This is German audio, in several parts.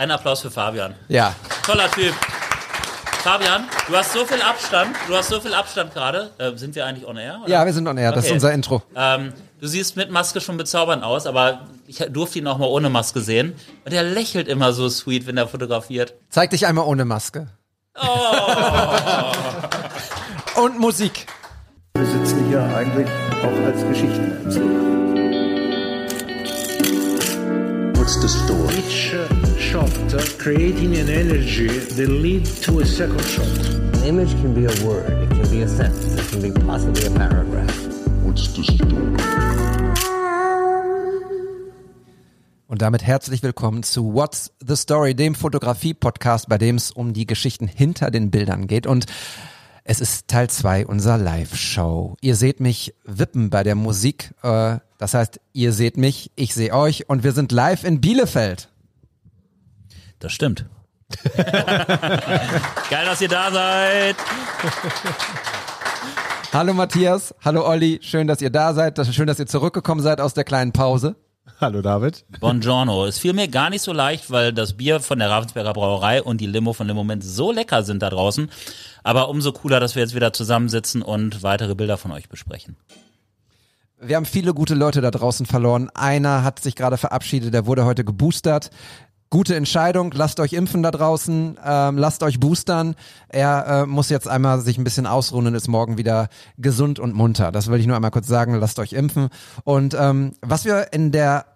Ein Applaus für Fabian. Ja. Toller Typ. Fabian, du hast so viel Abstand, du hast so viel Abstand gerade. Äh, sind wir eigentlich on air? Oder? Ja, wir sind on air. Das ist Okay. unser Intro. Ähm, du siehst mit Maske schon bezaubernd aus, aber ich durfte ihn auch mal ohne Maske sehen. Und er lächelt immer so sweet, wenn er fotografiert. Zeig dich einmal ohne Maske. Oh. Und Musik. Wir sitzen hier eigentlich auch als Geschichtenerzähler. What's the story? Shot creating an energy that lead to a second shot. An image can be a word, it can be a sentence, it can be possibly a paragraph. What's the story? Und damit herzlich willkommen zu What's the Story, dem Fotografie-Podcast, bei dem es um die Geschichten hinter den Bildern geht. Und es ist Teil zwei unserer Live-Show. Ihr seht mich wippen bei der Musik. Äh, das heißt, ihr seht mich, ich sehe euch und wir sind live in Bielefeld. Das stimmt. Geil, dass ihr da seid. Hallo Matthias, hallo Olli, schön, dass ihr da seid. Das ist schön, dass ihr zurückgekommen seid aus der kleinen Pause. Hallo David. Buongiorno. Es fiel mir gar nicht so leicht, weil das Bier von der Ravensberger Brauerei und die Limo von dem Moment so lecker sind da draußen. Aber umso cooler, dass wir jetzt wieder zusammensitzen und weitere Bilder von euch besprechen. Wir haben viele gute Leute da draußen verloren. Einer hat sich gerade verabschiedet, der wurde heute geboostert. Gute Entscheidung, lasst euch impfen da draußen, ähm, lasst euch boostern. Er äh, muss jetzt einmal sich ein bisschen ausruhen und ist morgen wieder gesund und munter. Das will ich nur einmal kurz sagen, lasst euch impfen. Und ähm, was wir in der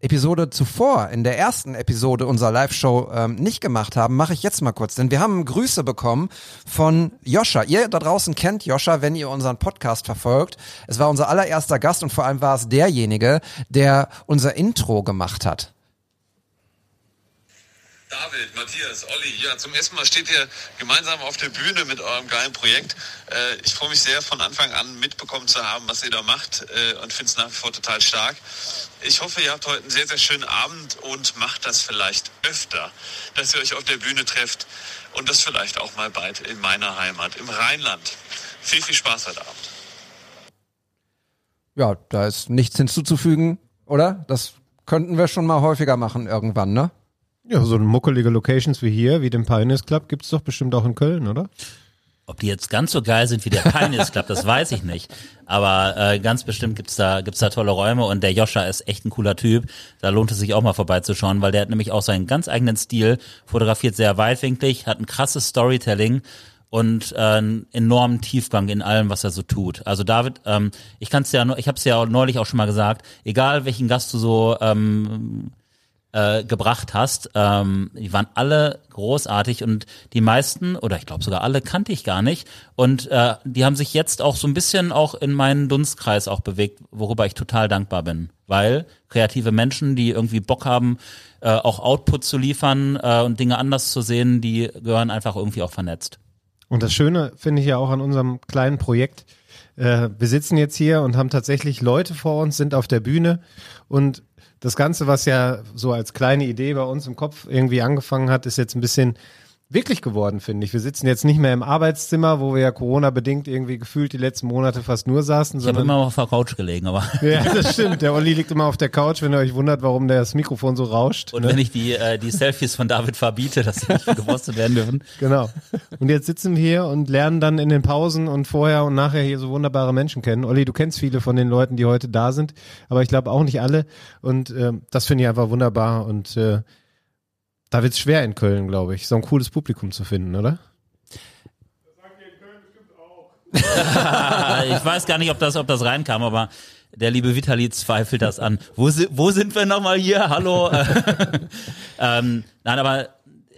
Episode zuvor, in der ersten Episode unserer Live-Show ähm, nicht gemacht haben, mache ich jetzt mal kurz. Denn wir haben Grüße bekommen von Joscha. Ihr da draußen kennt Joscha, wenn ihr unseren Podcast verfolgt. Es war unser allererster Gast und vor allem war es derjenige, der unser Intro gemacht hat. David, Matthias, Olli, ja, zum ersten Mal steht ihr gemeinsam auf der Bühne mit eurem geilen Projekt. Äh, ich freue mich sehr, von Anfang an mitbekommen zu haben, was ihr da macht äh, und finde es nach wie vor total stark. Ich hoffe, ihr habt heute einen sehr, sehr schönen Abend und macht das vielleicht öfter, dass ihr euch auf der Bühne trefft und das vielleicht auch mal bald in meiner Heimat, im Rheinland. Viel, viel Spaß heute Abend. Ja, da ist nichts hinzuzufügen, oder? Das könnten wir schon mal häufiger machen irgendwann, ne? Ja, so muckelige Locations wie hier, wie den Pioneers Club, gibt's doch bestimmt auch in Köln, oder? Ob die jetzt ganz so geil sind wie der Pioneers Club, das weiß ich nicht. Aber äh, ganz bestimmt gibt's da, gibt's da tolle Räume und der Joscha ist echt ein cooler Typ. Da lohnt es sich auch mal vorbeizuschauen, weil der hat nämlich auch seinen ganz eigenen Stil, fotografiert sehr weitwinklig, hat ein krasses Storytelling und äh, einen enormen Tiefgang in allem, was er so tut. Also David, ähm, ich kann's ja, ich habe es ja neulich auch schon mal gesagt, egal welchen Gast du so ähm, äh, gebracht hast, ähm, die waren alle großartig und die meisten oder ich glaube sogar alle kannte ich gar nicht. Und äh, die haben sich jetzt auch so ein bisschen auch in meinen Dunstkreis auch bewegt, worüber ich total dankbar bin, weil kreative Menschen, die irgendwie Bock haben, äh, auch Output zu liefern äh, und Dinge anders zu sehen, die gehören einfach irgendwie auch vernetzt. Und das Schöne finde ich ja auch an unserem kleinen Projekt, äh, wir sitzen jetzt hier und haben tatsächlich Leute vor uns, sind auf der Bühne und das Ganze, was ja so als kleine Idee bei uns im Kopf irgendwie angefangen hat, ist jetzt ein bisschen wirklich geworden, finde ich. Wir sitzen jetzt nicht mehr im Arbeitszimmer, wo wir ja Corona-bedingt irgendwie gefühlt die letzten Monate fast nur saßen, Ich habe immer auf der Couch gelegen, aber ja, das stimmt. Der Olli liegt immer auf der Couch, wenn ihr euch wundert, warum das Mikrofon so rauscht. und ne? wenn ich die äh, die Selfies von David verbiete, dass sie nicht gepostet werden dürfen. Genau. Und jetzt sitzen wir hier und lernen dann in den Pausen und vorher und nachher hier so wunderbare Menschen kennen. Olli, du kennst viele von den Leuten, die heute da sind, aber ich glaube auch nicht alle. Und ähm, das finde ich einfach wunderbar. Und äh, da wird's schwer in Köln, glaube ich, so ein cooles Publikum zu finden, oder? ich weiß gar nicht, ob das, ob das reinkam, aber der liebe Vitali zweifelt das an. Wo, wo sind wir nochmal hier? Hallo? ähm, nein, aber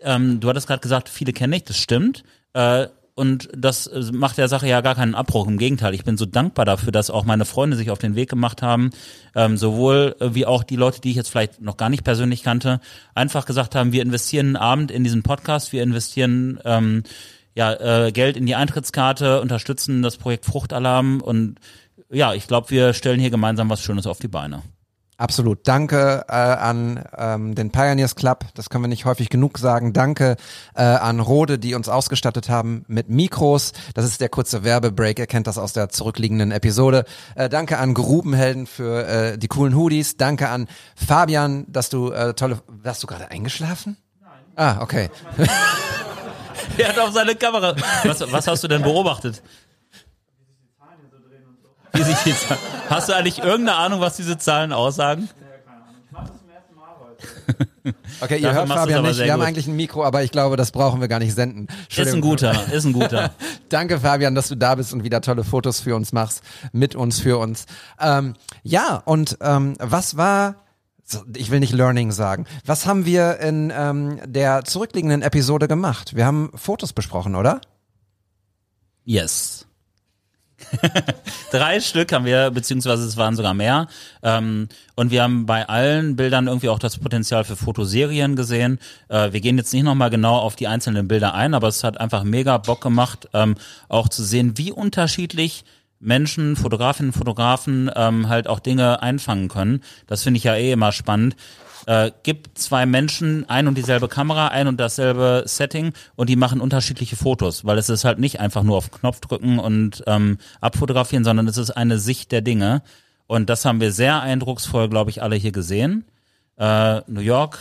ähm, du hattest gerade gesagt, viele kenne ich, das stimmt. Äh, und das äh, macht der Sache ja gar keinen Abbruch. Im Gegenteil, ich bin so dankbar dafür, dass auch meine Freunde sich auf den Weg gemacht haben, ähm, sowohl äh, wie auch die Leute, die ich jetzt vielleicht noch gar nicht persönlich kannte, einfach gesagt haben, wir investieren einen Abend in diesen Podcast, wir investieren ähm, ja, äh, Geld in die Eintrittskarte, unterstützen das Projekt Fruchtalarm und ja, ich glaube, wir stellen hier gemeinsam was Schönes auf die Beine. Absolut. Danke äh, an ähm, den Pioneers Club, das können wir nicht häufig genug sagen. Danke äh, an Rode, die uns ausgestattet haben mit Mikros. Das ist der kurze Werbebreak, ihr kennt das aus der zurückliegenden Episode. Äh, danke an Grubenhelden für äh, die coolen Hoodies. Danke an Fabian, dass du äh, tolle... Hast du gerade eingeschlafen? Nein. Ah, okay. Er hat auf seine Kamera. Was, was hast du denn beobachtet? Wie sich die Zahlen. Hast du eigentlich irgendeine Ahnung, was diese Zahlen aussagen? Okay, ihr Dafür hört Fabian nicht. Wir haben gut. eigentlich ein Mikro, aber ich glaube, das brauchen wir gar nicht senden. Ist ein guter, ist ein guter. Danke, Fabian, dass du da bist und wieder tolle Fotos für uns machst, mit uns, für uns. Ähm, ja, und ähm, was war, ich will nicht Learning sagen, was haben wir in ähm, der zurückliegenden Episode gemacht? Wir haben Fotos besprochen, oder? Yes. Drei Stück haben wir, beziehungsweise es waren sogar mehr. Ähm, und wir haben bei allen Bildern irgendwie auch das Potenzial für Fotoserien gesehen. Äh, wir gehen jetzt nicht nochmal genau auf die einzelnen Bilder ein, aber es hat einfach mega Bock gemacht, ähm, auch zu sehen, wie unterschiedlich Menschen, Fotografinnen, Fotografen ähm, halt auch Dinge einfangen können. Das finde ich ja eh immer spannend. Äh, gibt zwei Menschen ein und dieselbe Kamera, ein und dasselbe Setting und die machen unterschiedliche Fotos, weil es ist halt nicht einfach nur auf Knopf drücken und ähm, abfotografieren, sondern es ist eine Sicht der Dinge. Und das haben wir sehr eindrucksvoll, glaube ich, alle hier gesehen. Äh, New York,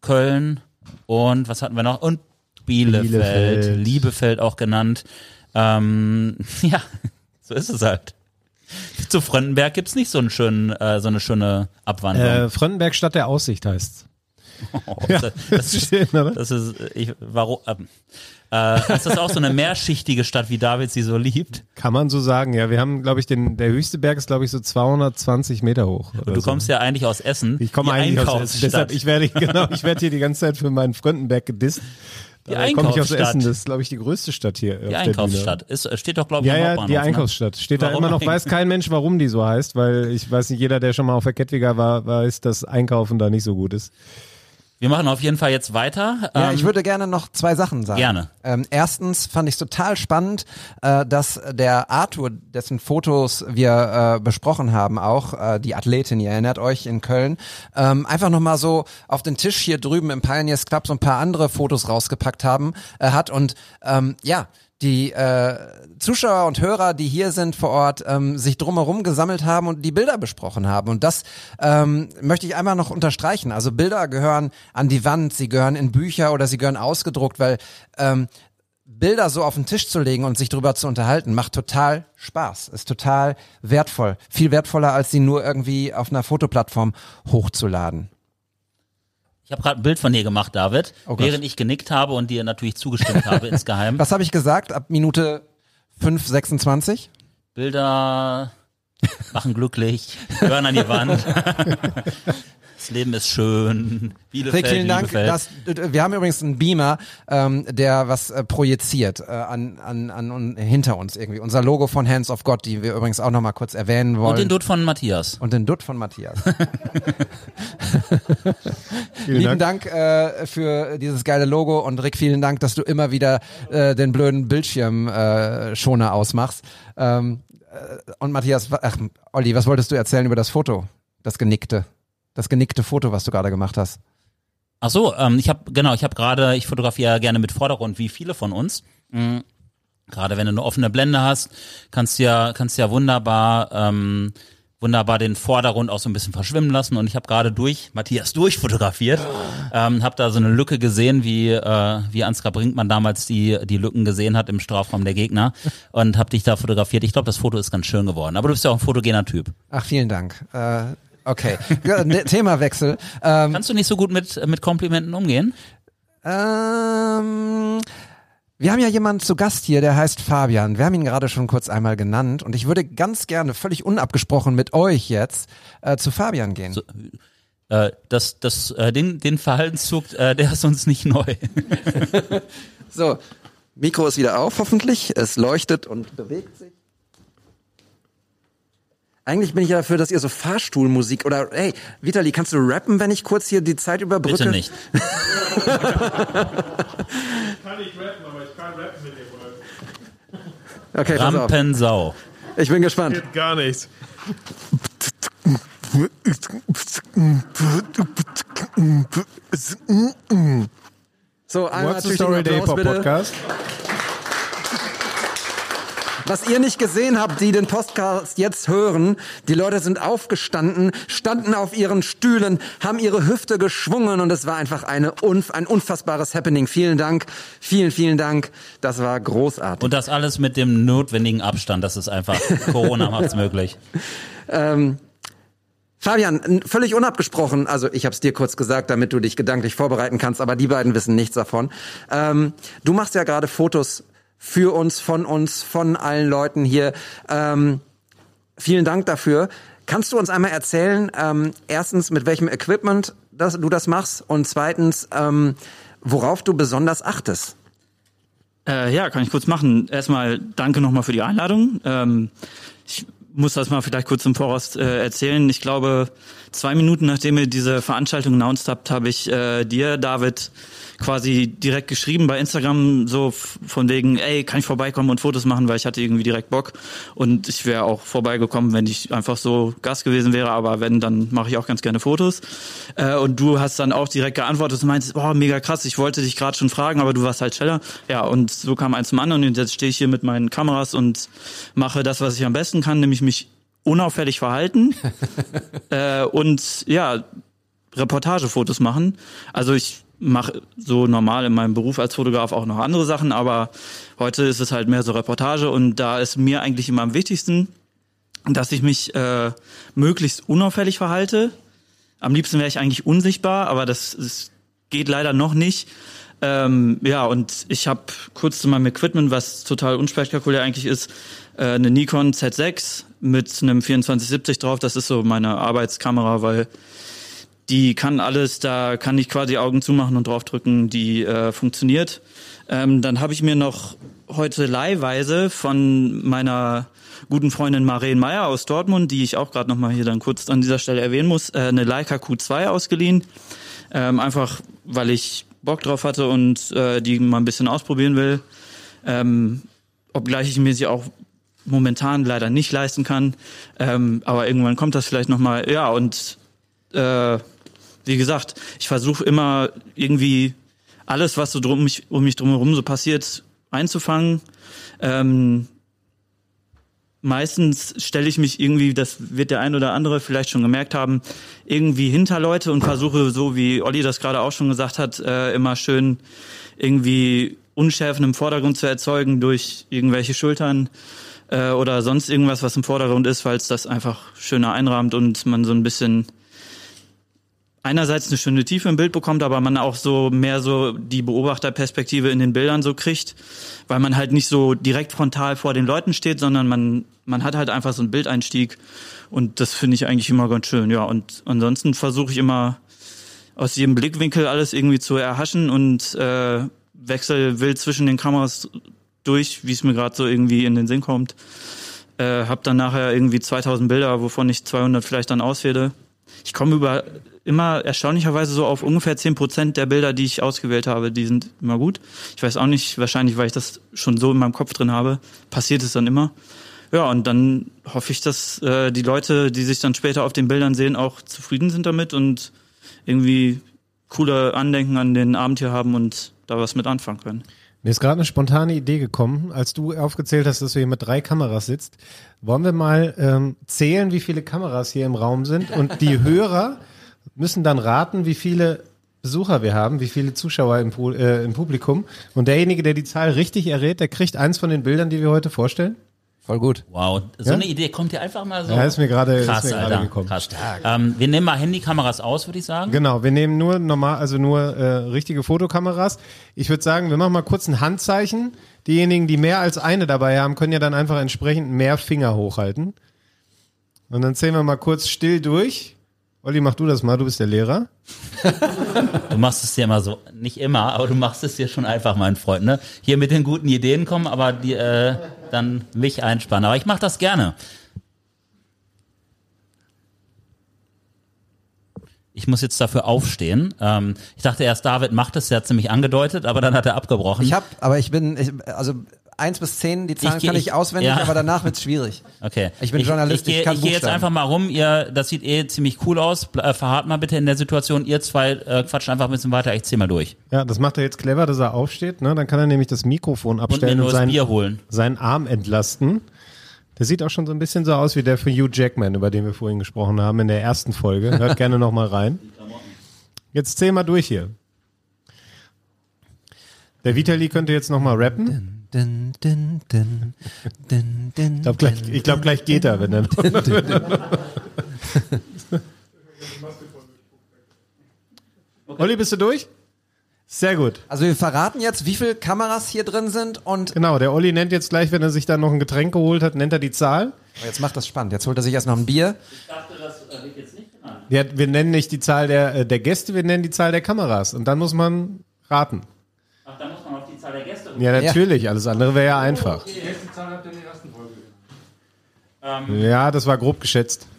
Köln und was hatten wir noch? Und Bielefeld, Bielefeld. Liebefeld auch genannt. Ähm, ja, so ist es halt. Zu Fröndenberg gibt's nicht so, einen schönen, äh, so eine schöne Abwandlung. Äh, Fröndenberg Stadt der Aussicht heißt. Oh, das, das, ist, Schön, oder? das ist, ich, warum, ähm, äh, ist das auch so eine mehrschichtige Stadt, wie David sie so liebt? Kann man so sagen, ja. Wir haben, glaube ich, den, der höchste Berg ist, glaube ich, so 220 Meter hoch. Du so. kommst ja eigentlich aus Essen. Ich komme eigentlich aus Essen. Deshalb, ich werde, genau, ich werde hier die ganze Zeit für meinen Fröndenberg gedisst. Die Dabei komme ich aus Einkaufsstadt. Essen. Das ist, glaube ich, die größte Stadt hier. die Einkaufsstadt. Ist, steht doch, glaube ich, Ja, ja, Hauptbahnhof, die ne? Einkaufsstadt. Steht da Warum immer noch, weiß kein Mensch, warum die so heißt, weil ich weiß nicht, jeder, der schon mal auf der Kettwiger war, weiß, dass Einkaufen da nicht so gut ist. Wir machen auf jeden Fall jetzt weiter. Ja, Ähm, ich würde gerne noch zwei Sachen sagen. Gerne. Ähm, erstens fand ich es total spannend, äh, dass der Arthur, dessen Fotos wir äh, besprochen haben, auch äh, die Athletin, ihr erinnert euch in Köln, ähm, einfach nochmal so auf den Tisch hier drüben im Pioneers Club so ein paar andere Fotos rausgepackt haben, äh, hat und ähm, ja, die äh, Zuschauer und Hörer, die hier sind vor Ort, ähm, sich drumherum gesammelt haben und die Bilder besprochen haben. Und das ähm, möchte ich einmal noch unterstreichen. Also Bilder gehören an die Wand, sie gehören in Bücher oder sie gehören ausgedruckt, weil ähm, Bilder so auf den Tisch zu legen und sich drüber zu unterhalten, macht total Spaß, ist total wertvoll. Viel wertvoller, als sie nur irgendwie auf einer Fotoplattform hochzuladen. Ich habe gerade ein Bild von dir gemacht, David, Oh während ich genickt habe und dir natürlich zugestimmt habe insgeheim. Was habe ich gesagt? Ab Minute 5,26? Bilder machen glücklich, hören an die Wand. Das Leben ist schön. Bielefeld, Rick, vielen Dank. Das, wir haben übrigens einen Beamer, ähm, der was äh, projiziert äh, an, an, an un, hinter uns irgendwie. Unser Logo von Hands of God, die wir übrigens auch noch mal kurz erwähnen wollen. und den Dutt von Matthias. Und den Dutt von Matthias. Vielen Lieben Dank, äh, für dieses geile Logo und Rick, vielen Dank, dass du immer wieder äh, den blöden Bildschirmschoner äh, Schoner ausmachst. Ähm, äh, und Matthias, ach, Olli, was wolltest du erzählen über das Foto? Das genickte. Das genickte Foto, was du gerade gemacht hast. Ach so, ähm, ich habe genau, ich habe gerade, ich fotografiere gerne mit Vordergrund, wie viele von uns. Mhm. Gerade wenn du eine offene Blende hast, kannst du ja, kannst ja wunderbar, ähm, wunderbar den Vordergrund auch so ein bisschen verschwimmen lassen. Und ich habe gerade durch Matthias durchfotografiert, ähm, habe da so eine Lücke gesehen, wie äh, wie Ansgar Brinkmann damals die die Lücken gesehen hat im Strafraum der Gegner und habe dich da fotografiert. Ich glaube, das Foto ist ganz schön geworden. Aber du bist ja auch ein fotogener Typ. Ach, vielen Dank. Äh, okay, Ja, ne, Themawechsel. Ähm, Kannst du nicht so gut mit mit Komplimenten umgehen? Ähm, wir haben ja jemanden zu Gast hier, der heißt Fabian. Wir haben ihn gerade schon kurz einmal genannt und ich würde ganz gerne, völlig unabgesprochen mit euch jetzt, äh, zu Fabian gehen. So, Äh, das, das, äh, den, den Verhaltenszug, äh, der ist uns nicht neu. So, Mikro ist wieder auf, hoffentlich. Es leuchtet und bewegt sich. Eigentlich bin ich ja dafür, dass ihr so Fahrstuhlmusik oder hey, Vitali, kannst du rappen, wenn ich kurz hier die Zeit überbrücke? Bitte nicht. kann nicht rappen, aber ich kann rappen mit dem Okay, pass auf. Rampensau. Ich bin gespannt. Geht gar nichts. So, einmal What's the natürlich Story der Applaus, Hip-Hop bitte. Podcast? Was ihr nicht gesehen habt, die den Podcast jetzt hören, die Leute sind aufgestanden, standen auf ihren Stühlen, haben ihre Hüfte geschwungen und es war einfach eine ein unfassbares Happening. Vielen Dank, vielen, vielen Dank. Das war großartig. Und das alles mit dem notwendigen Abstand. Das ist einfach, Corona macht's möglich. Ähm, Fabian, völlig unabgesprochen, also ich habe es dir kurz gesagt, damit du dich gedanklich vorbereiten kannst, aber die beiden wissen nichts davon. Ähm, du machst ja gerade Fotos für uns, von uns, von allen Leuten hier. Ähm, vielen Dank dafür. Kannst du uns einmal erzählen, ähm, erstens, mit welchem Equipment das, du das machst und zweitens, ähm, worauf du besonders achtest? Äh, ja, kann ich kurz machen. Erstmal danke nochmal für die Einladung. Ähm, ich muss das mal vielleicht kurz im Voraus äh, erzählen. Ich glaube, zwei Minuten nachdem ihr diese Veranstaltung announced habt, habe ich äh, dir, David, quasi direkt geschrieben bei Instagram, so von wegen, ey, kann ich vorbeikommen und Fotos machen, weil ich hatte irgendwie direkt Bock. Und ich wäre auch vorbeigekommen, wenn ich einfach so Gast gewesen wäre, aber wenn, dann mache ich auch ganz gerne Fotos. Äh, und du hast dann auch direkt geantwortet und meintest, boah, mega krass, ich wollte dich gerade schon fragen, aber du warst halt schneller. Ja, und so kam eins zum anderen und jetzt stehe ich hier mit meinen Kameras und mache das, was ich am besten kann, nämlich mich unauffällig verhalten äh, und ja, Reportagefotos machen. Also ich mache so normal in meinem Beruf als Fotograf auch noch andere Sachen, aber heute ist es halt mehr so Reportage und da ist mir eigentlich immer am wichtigsten, dass ich mich äh, möglichst unauffällig verhalte. Am liebsten wäre ich eigentlich unsichtbar, aber das, das geht leider noch nicht. Ähm, ja, und ich habe kurz zu meinem Equipment, was total unspektakulär eigentlich ist, äh, eine Nikon Z6 mit einem 2470 drauf. Das ist so meine Arbeitskamera, weil die kann alles, da kann ich quasi Augen zumachen und draufdrücken, die äh, funktioniert. Ähm, dann habe ich mir noch heute leihweise von meiner guten Freundin Maren Meyer aus Dortmund, die ich auch gerade nochmal hier dann kurz an dieser Stelle erwähnen muss, äh, eine Leica Q2 ausgeliehen. Ähm, einfach, weil ich Bock drauf hatte und äh, die mal ein bisschen ausprobieren will. Ähm, obgleich ich mir sie auch momentan leider nicht leisten kann. Ähm, aber irgendwann kommt das vielleicht nochmal. Ja, und äh, wie gesagt, ich versuche immer irgendwie alles, was so drum mich, um mich drumherum so passiert, einzufangen. Ähm, meistens stelle ich mich irgendwie, das wird der ein oder andere vielleicht schon gemerkt haben, irgendwie hinter Leute und versuche, so wie Olli das gerade auch schon gesagt hat, äh, immer schön irgendwie Unschärfen im Vordergrund zu erzeugen durch irgendwelche Schultern äh, oder sonst irgendwas, was im Vordergrund ist, weil es das einfach schöner einrahmt und man so ein bisschen einerseits eine schöne Tiefe im Bild bekommt, aber man auch so mehr so die Beobachterperspektive in den Bildern so kriegt, weil man halt nicht so direkt frontal vor den Leuten steht, sondern man man hat halt einfach so einen Bildeinstieg und das finde ich eigentlich immer ganz schön. Ja, und ansonsten versuche ich immer aus jedem Blickwinkel alles irgendwie zu erhaschen und äh, wechsel wild zwischen den Kameras durch, wie es mir gerade so irgendwie in den Sinn kommt. Äh, hab dann nachher irgendwie 2000 Bilder, wovon ich 200 vielleicht dann auswähle. Ich komme über immer erstaunlicherweise so auf ungefähr 10 Prozent der Bilder, die ich ausgewählt habe, die sind immer gut. Ich weiß auch nicht, wahrscheinlich, weil ich das schon so in meinem Kopf drin habe, passiert es dann immer. Ja, und dann hoffe ich, dass äh, die Leute, die sich dann später auf den Bildern sehen, auch zufrieden sind damit und irgendwie coole Andenken an den Abend hier haben und da was mit anfangen können. Mir ist gerade eine spontane Idee gekommen, als du aufgezählt hast, dass du hier mit drei Kameras sitzt. Wollen wir mal ähm, zählen, wie viele Kameras hier im Raum sind? Und die Hörer müssen dann raten, wie viele Besucher wir haben, wie viele Zuschauer im, äh, im Publikum. Und derjenige, der die Zahl richtig errät, der kriegt eins von den Bildern, die wir heute vorstellen. Voll gut. Wow, so Ja? eine Idee kommt dir einfach mal so. Ja, ist mir gerade ist krass, mir Alter, gekommen. krass. Ähm, wir nehmen mal Handykameras aus, würde ich sagen. Genau, wir nehmen nur normal, also nur äh, richtige Fotokameras. Ich würde sagen, wir machen mal kurz ein Handzeichen. Diejenigen, die mehr als eine dabei haben, können ja dann einfach entsprechend mehr Finger hochhalten. Und dann zählen wir mal kurz still durch. Olli, mach du das mal, du bist der Lehrer. Du machst es dir immer so, nicht immer, aber du machst es dir schon einfach, mein Freund. Ne? Hier mit den guten Ideen kommen, aber die äh, dann mich einspannen. Aber ich mache das gerne. Ich muss jetzt dafür aufstehen. Ähm, ich dachte erst, David macht es, der hat ziemlich angedeutet, aber dann hat er abgebrochen. Ich hab, aber ich bin, ich, also eins bis zehn, die Zahlen Ich geh- kann ich, ich- auswendig, ja. aber danach wird's schwierig. Okay. Ich bin Journalist, ich, ich kann Ich gehe jetzt einfach mal rum. Ihr, das sieht eh ziemlich cool aus. Äh, verharrt mal bitte in der Situation. Ihr zwei äh, quatscht einfach ein bisschen weiter. Ich zieh mal durch. Ja, das macht er jetzt clever, dass er aufsteht. Ne? Dann kann er nämlich das Mikrofon Und abstellen und, das seinen, Bier holen. seinen Arm entlasten. Der sieht auch schon so ein bisschen so aus wie der für Hugh Jackman, über den wir vorhin gesprochen haben in der ersten Folge. Hört gerne noch mal rein. Jetzt zähl mal durch hier. Der Vitali könnte jetzt noch mal rappen. Dun, dun, dun, dun, dun, Ich glaube, gleich, ich glaub, gleich geht er, wenn er Olli, bist du durch? Sehr gut. Also wir verraten jetzt, wie viele Kameras hier drin sind und Genau, der Olli nennt jetzt gleich, wenn er sich dann noch ein Getränk geholt hat, nennt er die Zahl. Oh, jetzt macht das spannend. Jetzt holt er sich erst noch ein Bier. Ich dachte, das wird jetzt nicht genannt. Ja, wir nennen nicht die Zahl der, äh, der Gäste, wir nennen die Zahl der Kameras. Und dann muss man raten. Ach, da muss man auf die Zahl der Ja, natürlich. Alles andere wäre ja einfach. Ja, das war grob geschätzt.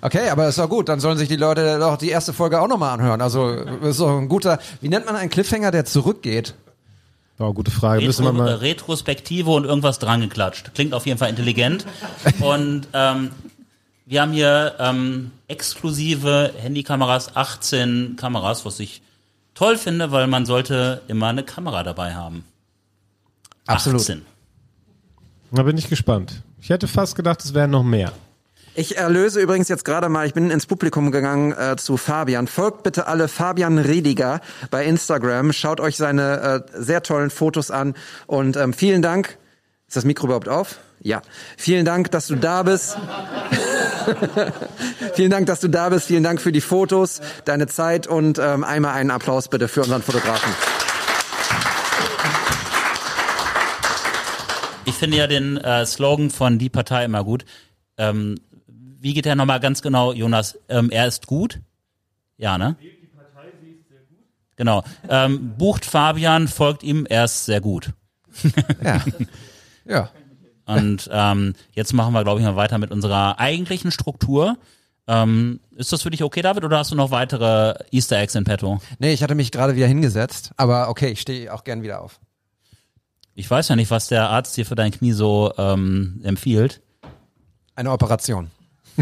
Okay, aber ist doch gut. Dann sollen sich die Leute doch die erste Folge auch nochmal anhören. Also ist doch ein guter. Wie nennt man einen Cliffhanger, der zurückgeht? War eine gute Frage. Müssen wir Retro, mal. Retrospektive und irgendwas dran geklatscht. Klingt auf jeden Fall intelligent. und ähm, wir haben hier ähm, exklusive Handykameras, 18 Kameras, was ich toll finde, weil man sollte immer eine Kamera dabei haben. Absolut. 18. Da bin ich gespannt. Ich hätte fast gedacht, es wären noch mehr. Ich erlöse übrigens jetzt gerade mal, ich bin ins Publikum gegangen äh, zu Fabian. Folgt bitte alle Fabian Rediger bei Instagram. Schaut euch seine äh, sehr tollen Fotos an. Und ähm, vielen Dank. Ist das Mikro überhaupt auf? Ja. Vielen Dank, dass du da bist. vielen Dank, dass du da bist. Vielen Dank für die Fotos, deine Zeit und ähm, einmal einen Applaus bitte für unseren Fotografen. Ich finde ja den äh, Slogan von Die Partei immer gut. Ähm, wie geht der nochmal ganz genau, Jonas? Ähm, er ist gut? Ja, ne? Genau. Ähm, bucht Fabian, folgt ihm, er ist sehr gut. Ja. ja. Und ähm, jetzt machen wir, glaube ich, mal weiter mit unserer eigentlichen Struktur. Ähm, ist das für dich okay, David, oder hast du noch weitere Easter Eggs in petto? Nee, ich hatte mich gerade wieder hingesetzt. Aber okay, ich stehe auch gern wieder auf. Ich weiß ja nicht, was der Arzt dir für dein Knie so ähm, empfiehlt. Eine Operation.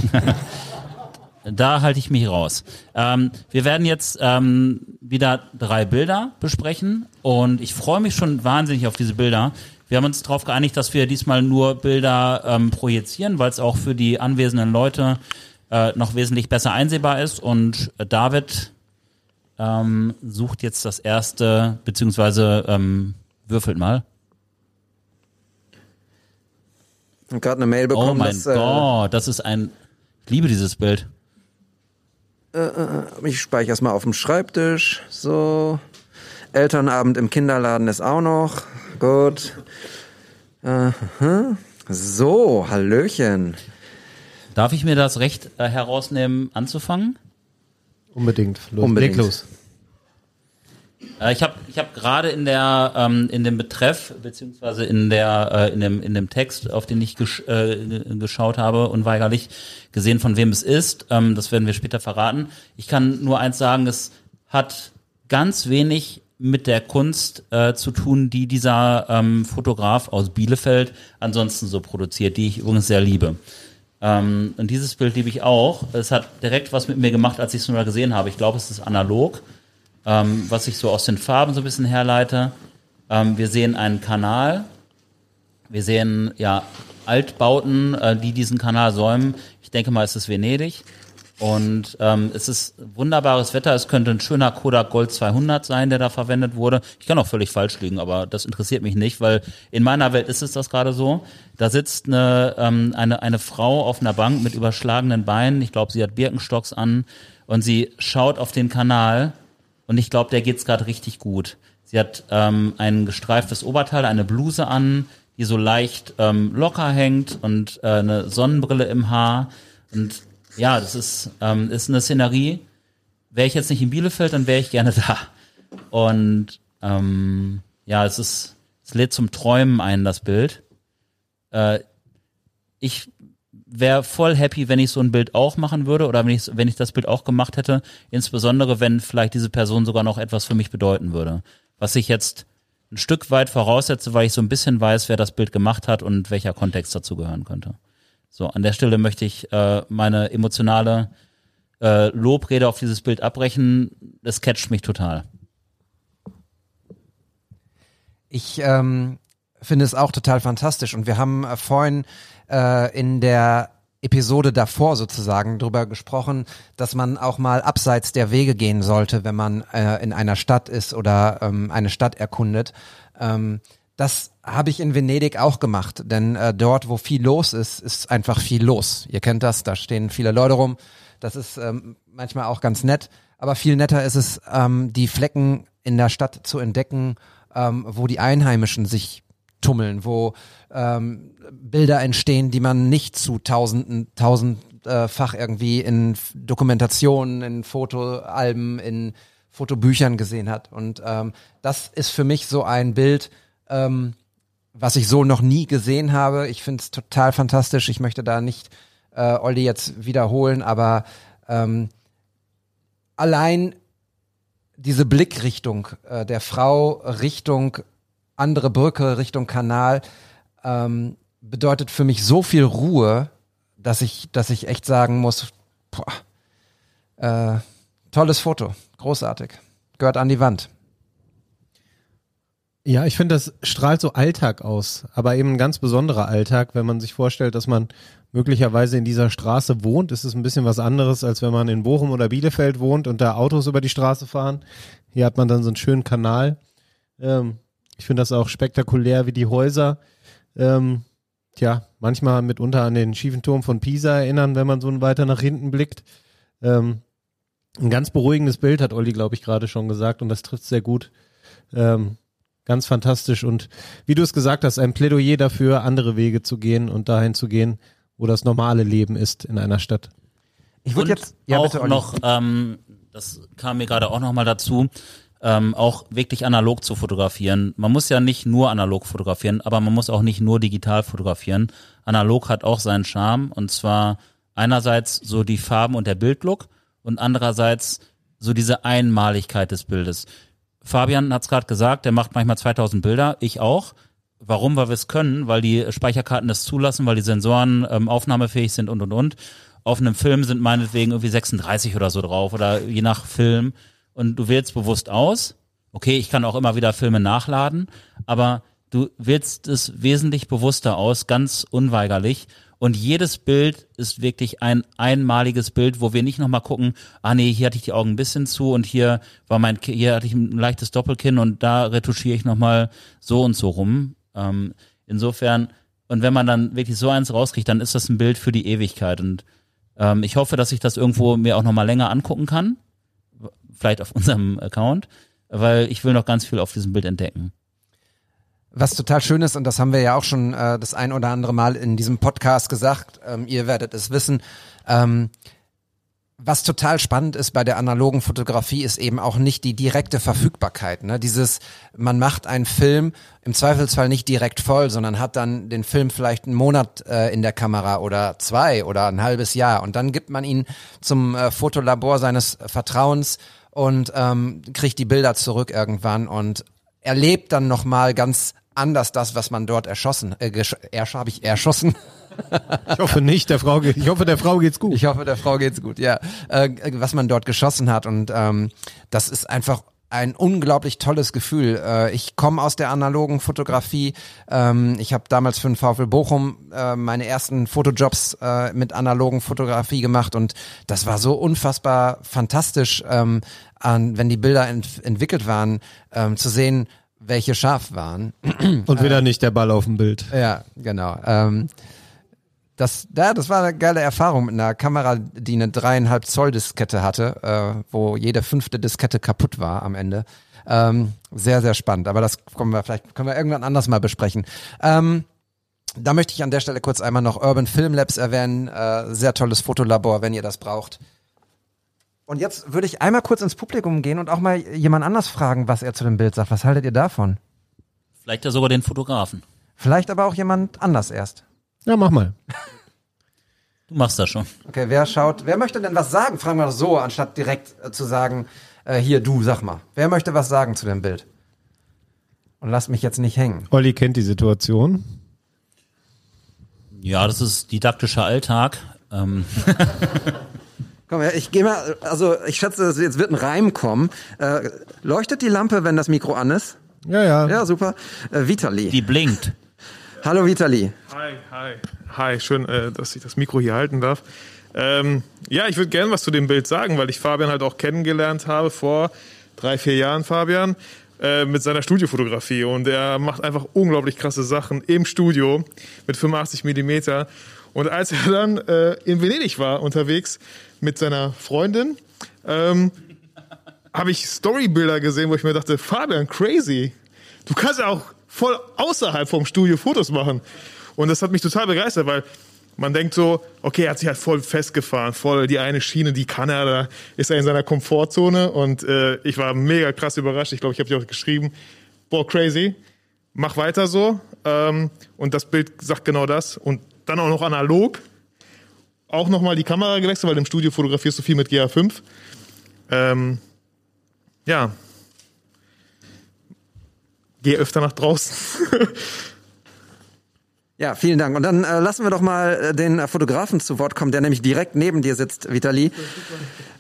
Da halte ich mich raus. Ähm, wir werden jetzt ähm, wieder drei Bilder besprechen und ich freue mich schon wahnsinnig auf diese Bilder. Wir haben uns darauf geeinigt, dass wir diesmal nur Bilder ähm, projizieren, weil es auch für die anwesenden Leute äh, noch wesentlich besser einsehbar ist. Und äh, David ähm, sucht jetzt das erste, beziehungsweise ähm, würfelt mal. Und gerade eine Mail Oh bekommen, mein dass, äh, Gott, das ist ein. Ich liebe dieses Bild. Ich speichere es mal auf dem Schreibtisch. So. Elternabend im Kinderladen ist auch noch. Gut. Aha. So, Hallöchen. Darf ich mir das Recht äh, herausnehmen, anzufangen? Unbedingt. Los, Unbedingt. Leg los. Äh, ich habe ich hab gerade in der ähm, in dem Betreff beziehungsweise in der äh, in dem in dem Text, auf den ich gesch äh, ge- geschaut habe, unweigerlich gesehen, von wem es ist. Ähm, das werden wir später verraten. Ich kann nur eins sagen: Es hat ganz wenig mit der Kunst äh, zu tun, die dieser ähm, Fotograf aus Bielefeld ansonsten so produziert, die ich übrigens sehr liebe. Ähm, und dieses Bild liebe ich auch. Es hat direkt was mit mir gemacht, als ich es nur gesehen habe. Ich glaube, es ist analog ähm, was ich so aus den Farben so ein bisschen herleite. Ähm, wir sehen einen Kanal. Wir sehen ja Altbauten, äh, die diesen Kanal säumen. Ich denke mal, es ist Venedig. Und ähm, es ist wunderbares Wetter. Es könnte ein schöner Kodak Gold 200 sein, der da verwendet wurde. Ich kann auch völlig falsch liegen, aber das interessiert mich nicht, weil in meiner Welt ist es das gerade so. Da sitzt eine, ähm, eine, eine Frau auf einer Bank mit überschlagenen Beinen. Ich glaube, sie hat Birkenstocks an und sie schaut auf den Kanal und ich glaube, der geht's gerade richtig gut. Sie hat ähm, ein gestreiftes Oberteil, eine Bluse an, die so leicht ähm, locker hängt und äh, eine Sonnenbrille im Haar. Und ja, das ist, ähm, ist eine Szenerie. Wäre ich jetzt nicht in Bielefeld, dann wäre ich gerne da. Und ähm, ja, es ist, es lädt zum Träumen ein, das Bild. Äh, ich wäre voll happy, wenn ich so ein Bild auch machen würde oder wenn ich, wenn ich das Bild auch gemacht hätte. Insbesondere, wenn vielleicht diese Person sogar noch etwas für mich bedeuten würde. was ich jetzt ein Stück weit voraussetze, weil ich so ein bisschen weiß, wer das Bild gemacht hat und welcher Kontext dazu gehören könnte. So, an der Stelle möchte ich äh, meine emotionale äh, Lobrede auf dieses Bild abbrechen. Das catcht mich total. Ich ähm, finde es auch total fantastisch und wir haben äh, vorhin äh, in der Episode davor sozusagen drüber gesprochen, dass man auch mal abseits der Wege gehen sollte, wenn man äh, in einer Stadt ist oder ähm, eine Stadt erkundet. Ähm, das habe ich in Venedig auch gemacht, denn äh, dort, wo viel los ist, ist einfach viel los. Ihr kennt das, da stehen viele Leute rum. Das ist ähm, manchmal auch ganz nett, aber viel netter ist es, ähm, die Flecken in der Stadt zu entdecken, ähm, wo die Einheimischen sich tummeln, wo ähm, Bilder entstehen, die man nicht zu tausenden, tausendfach irgendwie in Dokumentationen, in Fotoalben, in Fotobüchern gesehen hat. Und ähm, das ist für mich so ein Bild, ähm, was ich so noch nie gesehen habe. Ich finde es total fantastisch. Ich möchte da nicht äh, Olli jetzt wiederholen, aber ähm, allein diese Blickrichtung äh, der Frau Richtung andere Brücke, Richtung Kanal, ähm, bedeutet für mich so viel Ruhe, dass ich, dass ich echt sagen muss, boah, äh, tolles Foto, großartig, gehört an die Wand. Ja, ich finde, das strahlt so Alltag aus, aber eben ein ganz besonderer Alltag, wenn man sich vorstellt, dass man möglicherweise in dieser Straße wohnt, ist es ein bisschen was anderes, als wenn man in Bochum oder Bielefeld wohnt und da Autos über die Straße fahren. Hier hat man dann so einen schönen Kanal. Ähm, ich finde das auch spektakulär, wie die Häuser, ähm, tja, manchmal mitunter an den schiefen Turm von Pisa erinnern, wenn man so weiter nach hinten blickt. Ähm, ein ganz beruhigendes Bild hat Olli, glaube ich, gerade schon gesagt und das trifft sehr gut. Ähm, ganz fantastisch und wie du es gesagt hast, ein Plädoyer dafür, andere Wege zu gehen und dahin zu gehen, wo das normale Leben ist in einer Stadt. Ich würde jetzt ja, auch bitte, noch, ähm, das kam mir gerade auch noch mal dazu, ähm, auch wirklich analog zu fotografieren. Man muss ja nicht nur analog fotografieren, aber man muss auch nicht nur digital fotografieren. Analog hat auch seinen Charme und zwar einerseits so die Farben und der Bildlook und andererseits so diese Einmaligkeit des Bildes. Fabian hat es gerade gesagt, der macht manchmal 2000 Bilder, ich auch. Warum? Weil wir es können, weil die Speicherkarten das zulassen, weil die Sensoren ähm, aufnahmefähig sind und und und. Auf einem Film sind meinetwegen irgendwie 36 oder so drauf oder je nach Film und du wählst bewusst aus. Okay, ich kann auch immer wieder Filme nachladen, aber du wählst es wesentlich bewusster aus, ganz unweigerlich. Und jedes Bild ist wirklich ein einmaliges Bild, wo wir nicht nochmal gucken, ah nee, hier hatte ich die Augen ein bisschen zu und hier war mein, hier hatte ich ein leichtes Doppelkinn und da retuschiere ich nochmal so und so rum. Ähm, insofern, und wenn man dann wirklich so eins rauskriegt, dann ist das ein Bild für die Ewigkeit. Und ähm, ich hoffe, dass ich das irgendwo mir auch nochmal länger angucken kann vielleicht auf unserem Account, weil ich will noch ganz viel auf diesem Bild entdecken. Was total schön ist, und das haben wir ja auch schon äh, das ein oder andere Mal in diesem Podcast gesagt, ähm, ihr werdet es wissen, ähm, was total spannend ist bei der analogen Fotografie, ist eben auch nicht die direkte Verfügbarkeit. Ne? Dieses, man macht einen Film im Zweifelsfall nicht direkt voll, sondern hat dann den Film vielleicht einen Monat äh, in der Kamera oder zwei oder ein halbes Jahr und dann gibt man ihn zum äh, Fotolabor seines Vertrauens und ähm, kriegt die Bilder zurück irgendwann und erlebt dann nochmal ganz anders das, was man dort erschossen, äh, ersch habe ich erschossen. ich hoffe nicht, der Frau, ich hoffe, der Frau geht's gut. Ich hoffe, der Frau geht's gut, ja. Äh, was man dort geschossen hat und ähm, das ist einfach ein unglaublich tolles Gefühl. Äh, ich komme aus der analogen Fotografie. Ähm, ich habe damals für den VfL Bochum äh, meine ersten Fotojobs äh, mit analogen Fotografie gemacht und das war so unfassbar fantastisch, ähm, an, wenn die Bilder ent entwickelt waren, ähm, zu sehen, welche scharf waren. Und wieder nicht der Ball auf dem Bild. Ja, genau. Ähm, das, ja, das war eine geile Erfahrung mit einer Kamera, die eine dreieinhalb Zoll Diskette hatte, äh, wo jede fünfte Diskette kaputt war am Ende. Ähm, sehr, sehr spannend. Aber das können wir vielleicht können wir irgendwann anders mal besprechen. Ähm, da möchte ich an der Stelle kurz einmal noch Urban Film Labs erwähnen. Äh, sehr tolles Fotolabor, wenn ihr das braucht. Und jetzt würde ich einmal kurz ins Publikum gehen und auch mal jemand anders fragen, was er zu dem Bild sagt. Was haltet ihr davon? Vielleicht ja sogar den Fotografen. Vielleicht aber auch jemand anders erst. Ja, mach mal. Du machst das schon. Okay, wer schaut, wer möchte denn was sagen? Fragen wir das so, anstatt direkt äh, zu sagen, äh, hier, du, sag mal. Wer möchte was sagen zu dem Bild? und lasst mich jetzt nicht hängen. Olli kennt die Situation. Ja, das ist didaktischer Alltag. Ähm, Komm, ja, ich gehe mal, also ich schätze, jetzt wird ein Reim kommen. Äh, leuchtet die Lampe, wenn das Mikro an ist? Ja, ja. Ja, super. Äh, Vitali. die blinkt. Hallo Vitali. Hi, hi. Hi, schön, äh, dass ich das Mikro hier halten darf. Ähm, ja, ich würde gerne was zu dem Bild sagen, weil ich Fabian halt auch kennengelernt habe vor drei, vier Jahren, Fabian, äh, mit seiner Studiofotografie. Und er macht einfach unglaublich krasse Sachen im Studio mit 85 Millimeter. Und als er dann äh, in Venedig war, unterwegs mit seiner Freundin, ähm, habe ich Storybilder gesehen, wo ich mir dachte, Fabian, crazy. Du kannst ja auch voll außerhalb vom Studio Fotos machen. Und das hat mich total begeistert, weil man denkt so, okay, er hat sich halt voll festgefahren, voll die eine Schiene, die kann er, da ist er in seiner Komfortzone und äh, ich war mega krass überrascht. Ich glaube, ich habe dir auch geschrieben, boah, crazy, mach weiter so. Ähm, und das Bild sagt genau das. Und dann auch noch analog. Auch nochmal die Kamera gewechselt, weil im Studio fotografierst du viel mit GA5. Ähm, ja. Geh öfter nach draußen. Ja, vielen Dank. Und dann äh, lassen wir doch mal äh, den äh, Fotografen zu Wort kommen, der nämlich direkt neben dir sitzt, Vitali.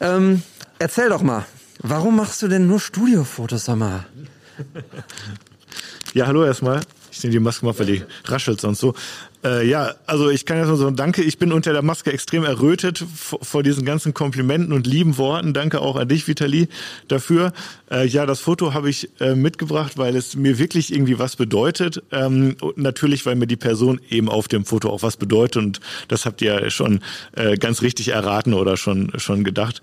Ähm, erzähl doch mal, warum machst du denn nur Studiofotos, sag mal? Ja, hallo erstmal. Ich nehme die Maske mal, weil die raschelt sonst so. Äh, ja, also ich kann jetzt nur so danke. Ich bin unter der Maske extrem errötet vor, diesen ganzen Komplimenten und lieben Worten. Danke auch an dich, Vitali, dafür. Äh, ja, das Foto habe ich äh, mitgebracht, weil es mir wirklich irgendwie was bedeutet. Ähm, natürlich, weil mir die Person eben auf dem Foto auch was bedeutet. Und das habt ihr schon äh, ganz richtig erraten oder schon schon gedacht.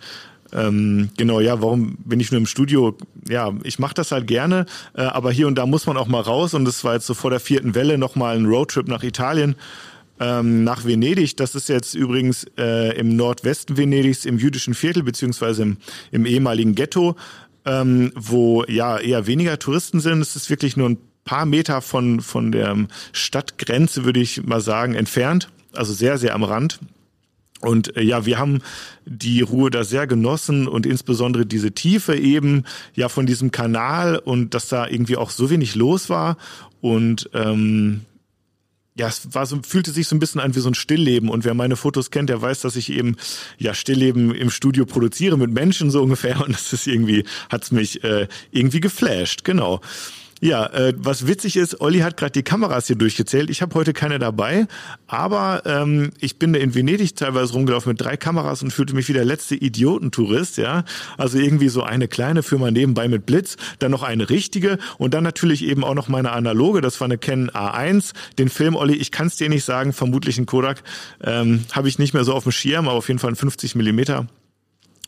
Ähm, genau, ja, warum bin ich nur im Studio? Ja, ich mache das halt gerne, äh, aber hier und da muss man auch mal raus und das war jetzt so vor der vierten Welle nochmal ein Roadtrip nach Italien, ähm, nach Venedig. Das ist jetzt übrigens äh, im Nordwesten Venedigs, im jüdischen Viertel, beziehungsweise im, im ehemaligen Ghetto, ähm, wo ja eher weniger Touristen sind. Es ist wirklich nur ein paar Meter von, von der Stadtgrenze, würde ich mal sagen, entfernt. Also sehr, sehr am Rand. Und äh, ja, wir haben die Ruhe da sehr genossen und insbesondere diese Tiefe eben ja von diesem Kanal und dass da irgendwie auch so wenig los war und ähm, ja, es war so, fühlte sich so ein bisschen an wie so ein Stillleben. Und wer meine Fotos kennt, der weiß, dass ich eben ja Stillleben im Studio produziere mit Menschen so ungefähr. Und das ist irgendwie, hat's mich äh, irgendwie geflasht, genau. Ja, äh, was witzig ist, Olli hat gerade die Kameras hier durchgezählt. Ich habe heute keine dabei, aber ähm, ich bin in Venedig teilweise rumgelaufen mit drei Kameras und fühlte mich wie der letzte Idiotentourist. Ja, also irgendwie so eine kleine Firma nebenbei mit Blitz, dann noch eine richtige und dann natürlich eben auch noch meine analoge. Das war eine Canon A1. Den Film, Olli, ich kann es dir nicht sagen, vermutlich ein Kodak, ähm, habe ich nicht mehr so auf dem Schirm, aber auf jeden Fall ein 50 Millimeter.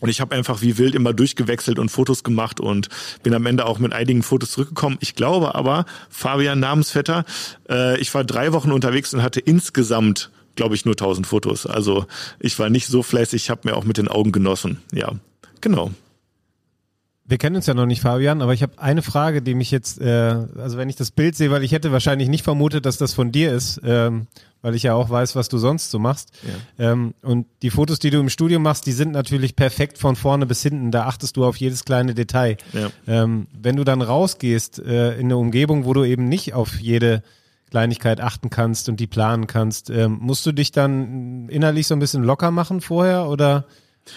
Und ich habe einfach wie wild immer durchgewechselt und Fotos gemacht und bin am Ende auch mit einigen Fotos zurückgekommen. Ich glaube aber, Fabian Namensvetter, äh, ich war drei Wochen unterwegs und hatte insgesamt, glaube ich, nur 1000 Fotos. Also ich war nicht so fleißig, ich habe mir auch mit den Augen genossen. Ja, genau. Wir kennen uns ja noch nicht, Fabian, aber ich habe eine Frage, die mich jetzt, äh, also wenn ich das Bild sehe, weil ich hätte wahrscheinlich nicht vermutet, dass das von dir ist, ähm, weil ich ja auch weiß, was du sonst so machst. Ja. Ähm, und die Fotos, die du im Studio machst, die sind natürlich perfekt von vorne bis hinten. Da achtest du auf jedes kleine Detail. Ja. Ähm, wenn du dann rausgehst äh, in eine Umgebung, wo du eben nicht auf jede Kleinigkeit achten kannst und die planen kannst, ähm, musst du dich dann innerlich so ein bisschen locker machen vorher oder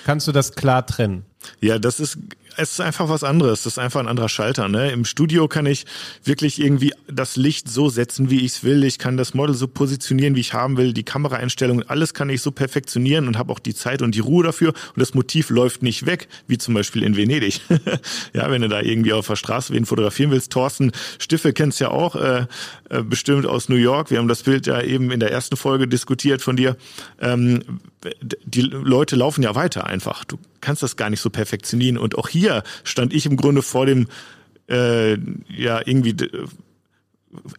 kannst du das klar trennen? Ja, das ist es ist einfach was anderes. Das ist einfach ein anderer Schalter. Ne? Im Studio kann ich wirklich irgendwie das Licht so setzen, wie ich es will. Ich kann das Model so positionieren, wie ich haben will. Die Kameraeinstellungen, alles kann ich so perfektionieren und habe auch die Zeit und die Ruhe dafür. Und das Motiv läuft nicht weg, wie zum Beispiel in Venedig. ja, wenn du da irgendwie auf der Straße wen fotografieren willst. Thorsten Stiffe kennst ja auch äh, äh, bestimmt aus New York. Wir haben das Bild ja eben in der ersten Folge diskutiert von dir. Ähm, die Leute laufen ja weiter einfach. Du kannst das gar nicht so perfektionieren. Und auch hier stand ich im Grunde vor dem äh, ja irgendwie äh,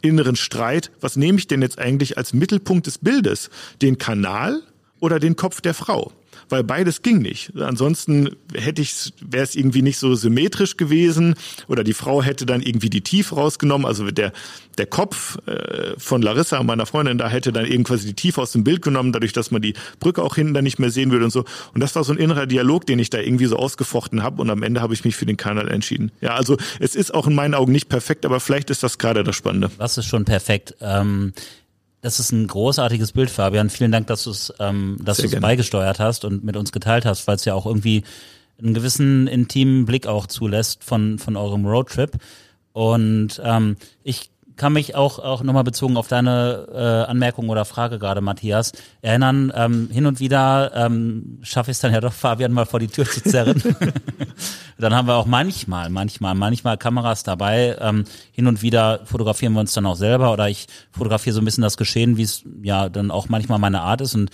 inneren Streit. Was nehme ich denn jetzt eigentlich als Mittelpunkt des Bildes? Den Kanal oder den Kopf der Frau weil beides ging nicht. Ansonsten hätte ich, wäre es irgendwie nicht so symmetrisch gewesen oder die Frau hätte dann irgendwie die Tiefe rausgenommen. Also der der Kopf äh, von Larissa, meiner Freundin, da hätte dann irgendwas die Tiefe aus dem Bild genommen, dadurch, dass man die Brücke auch hinten dann nicht mehr sehen würde und so. Und das war so ein innerer Dialog, den ich da irgendwie so ausgefochten habe. Und am Ende habe ich mich für den Kanal entschieden. Ja, also es ist auch in meinen Augen nicht perfekt, aber vielleicht ist das gerade das Spannende. Was ist schon perfekt? Ähm das ist ein großartiges Bild, Fabian. Vielen Dank, dass du es ähm, dass du beigesteuert hast und mit uns geteilt hast, weil es ja auch irgendwie einen gewissen intimen Blick auch zulässt von, von eurem Roadtrip. Und ähm, ich kann mich auch, auch nochmal bezogen auf deine äh, Anmerkung oder Frage gerade, Matthias, erinnern, ähm, hin und wieder ähm, schaffe ich es dann ja doch, Fabian mal vor die Tür zu zerren. dann haben wir auch manchmal, manchmal, manchmal Kameras dabei. Ähm, hin und wieder fotografieren wir uns dann auch selber oder ich fotografiere so ein bisschen das Geschehen, wie es ja dann auch manchmal meine Art ist. Und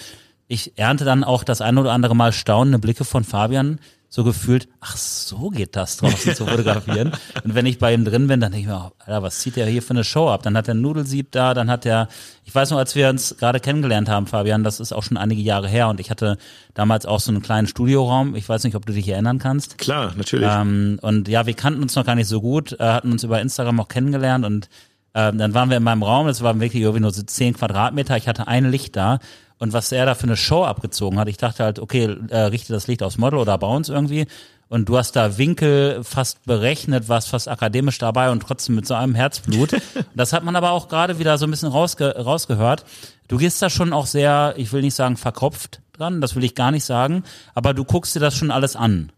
ich ernte dann auch das ein oder andere Mal staunende Blicke von Fabian, so gefühlt, ach so geht das draußen zu fotografieren. Und wenn ich bei ihm drin bin, dann denke ich mir, oh, Alter, was zieht der hier für eine Show ab? Dann hat er Nudelsieb da, dann hat er, ich weiß noch, als wir uns gerade kennengelernt haben, Fabian, das ist auch schon einige Jahre her und ich hatte damals auch so einen kleinen Studioraum. Ich weiß nicht, ob du dich erinnern kannst. Klar, natürlich. Ähm, und ja, wir kannten uns noch gar nicht so gut, äh, hatten uns über Instagram auch kennengelernt und ähm, dann waren wir in meinem Raum, es waren wirklich irgendwie nur so zehn Quadratmeter, ich hatte ein Licht da und was er da für eine Show abgezogen hat, ich dachte halt, okay, äh, richte das Licht aufs Model oder uns irgendwie und du hast da Winkel fast berechnet, warst fast akademisch dabei und trotzdem mit so einem Herzblut. das hat man aber auch gerade wieder so ein bisschen rausge rausgehört. Du gehst da schon auch sehr, ich will nicht sagen verkopft dran, das will ich gar nicht sagen, aber du guckst dir das schon alles an.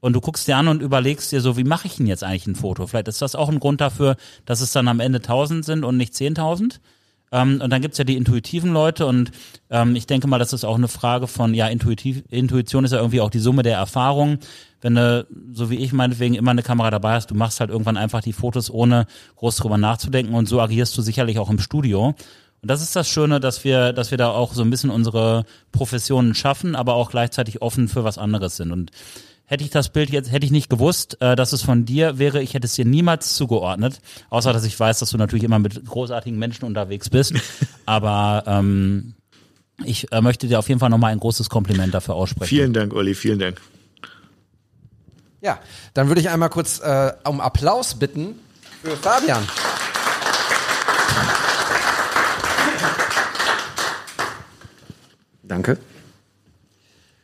Und du guckst dir an und überlegst dir so, wie mache ich denn jetzt eigentlich ein Foto? Vielleicht ist das auch ein Grund dafür, dass es dann am Ende 1000 sind und nicht 10.000. Ähm, und dann gibt's ja die intuitiven Leute und ähm, ich denke mal, das ist auch eine Frage von, ja, intuitiv, Intuition ist ja irgendwie auch die Summe der Erfahrung. Wenn du, so wie ich meinetwegen, immer eine Kamera dabei hast, du machst halt irgendwann einfach die Fotos, ohne groß drüber nachzudenken und so agierst du sicherlich auch im Studio. Und das ist das Schöne, dass wir, dass wir da auch so ein bisschen unsere Professionen schaffen, aber auch gleichzeitig offen für was anderes sind. Und hätte ich das Bild jetzt, hätte ich nicht gewusst, äh, dass es von dir wäre, ich hätte es dir niemals zugeordnet, außer dass ich weiß, dass du natürlich immer mit großartigen Menschen unterwegs bist. Aber ähm, ich äh, möchte dir auf jeden Fall nochmal ein großes Kompliment dafür aussprechen. Vielen Dank, Olli, vielen Dank. Ja, dann würde ich einmal kurz äh, um Applaus bitten für Fabian. Danke.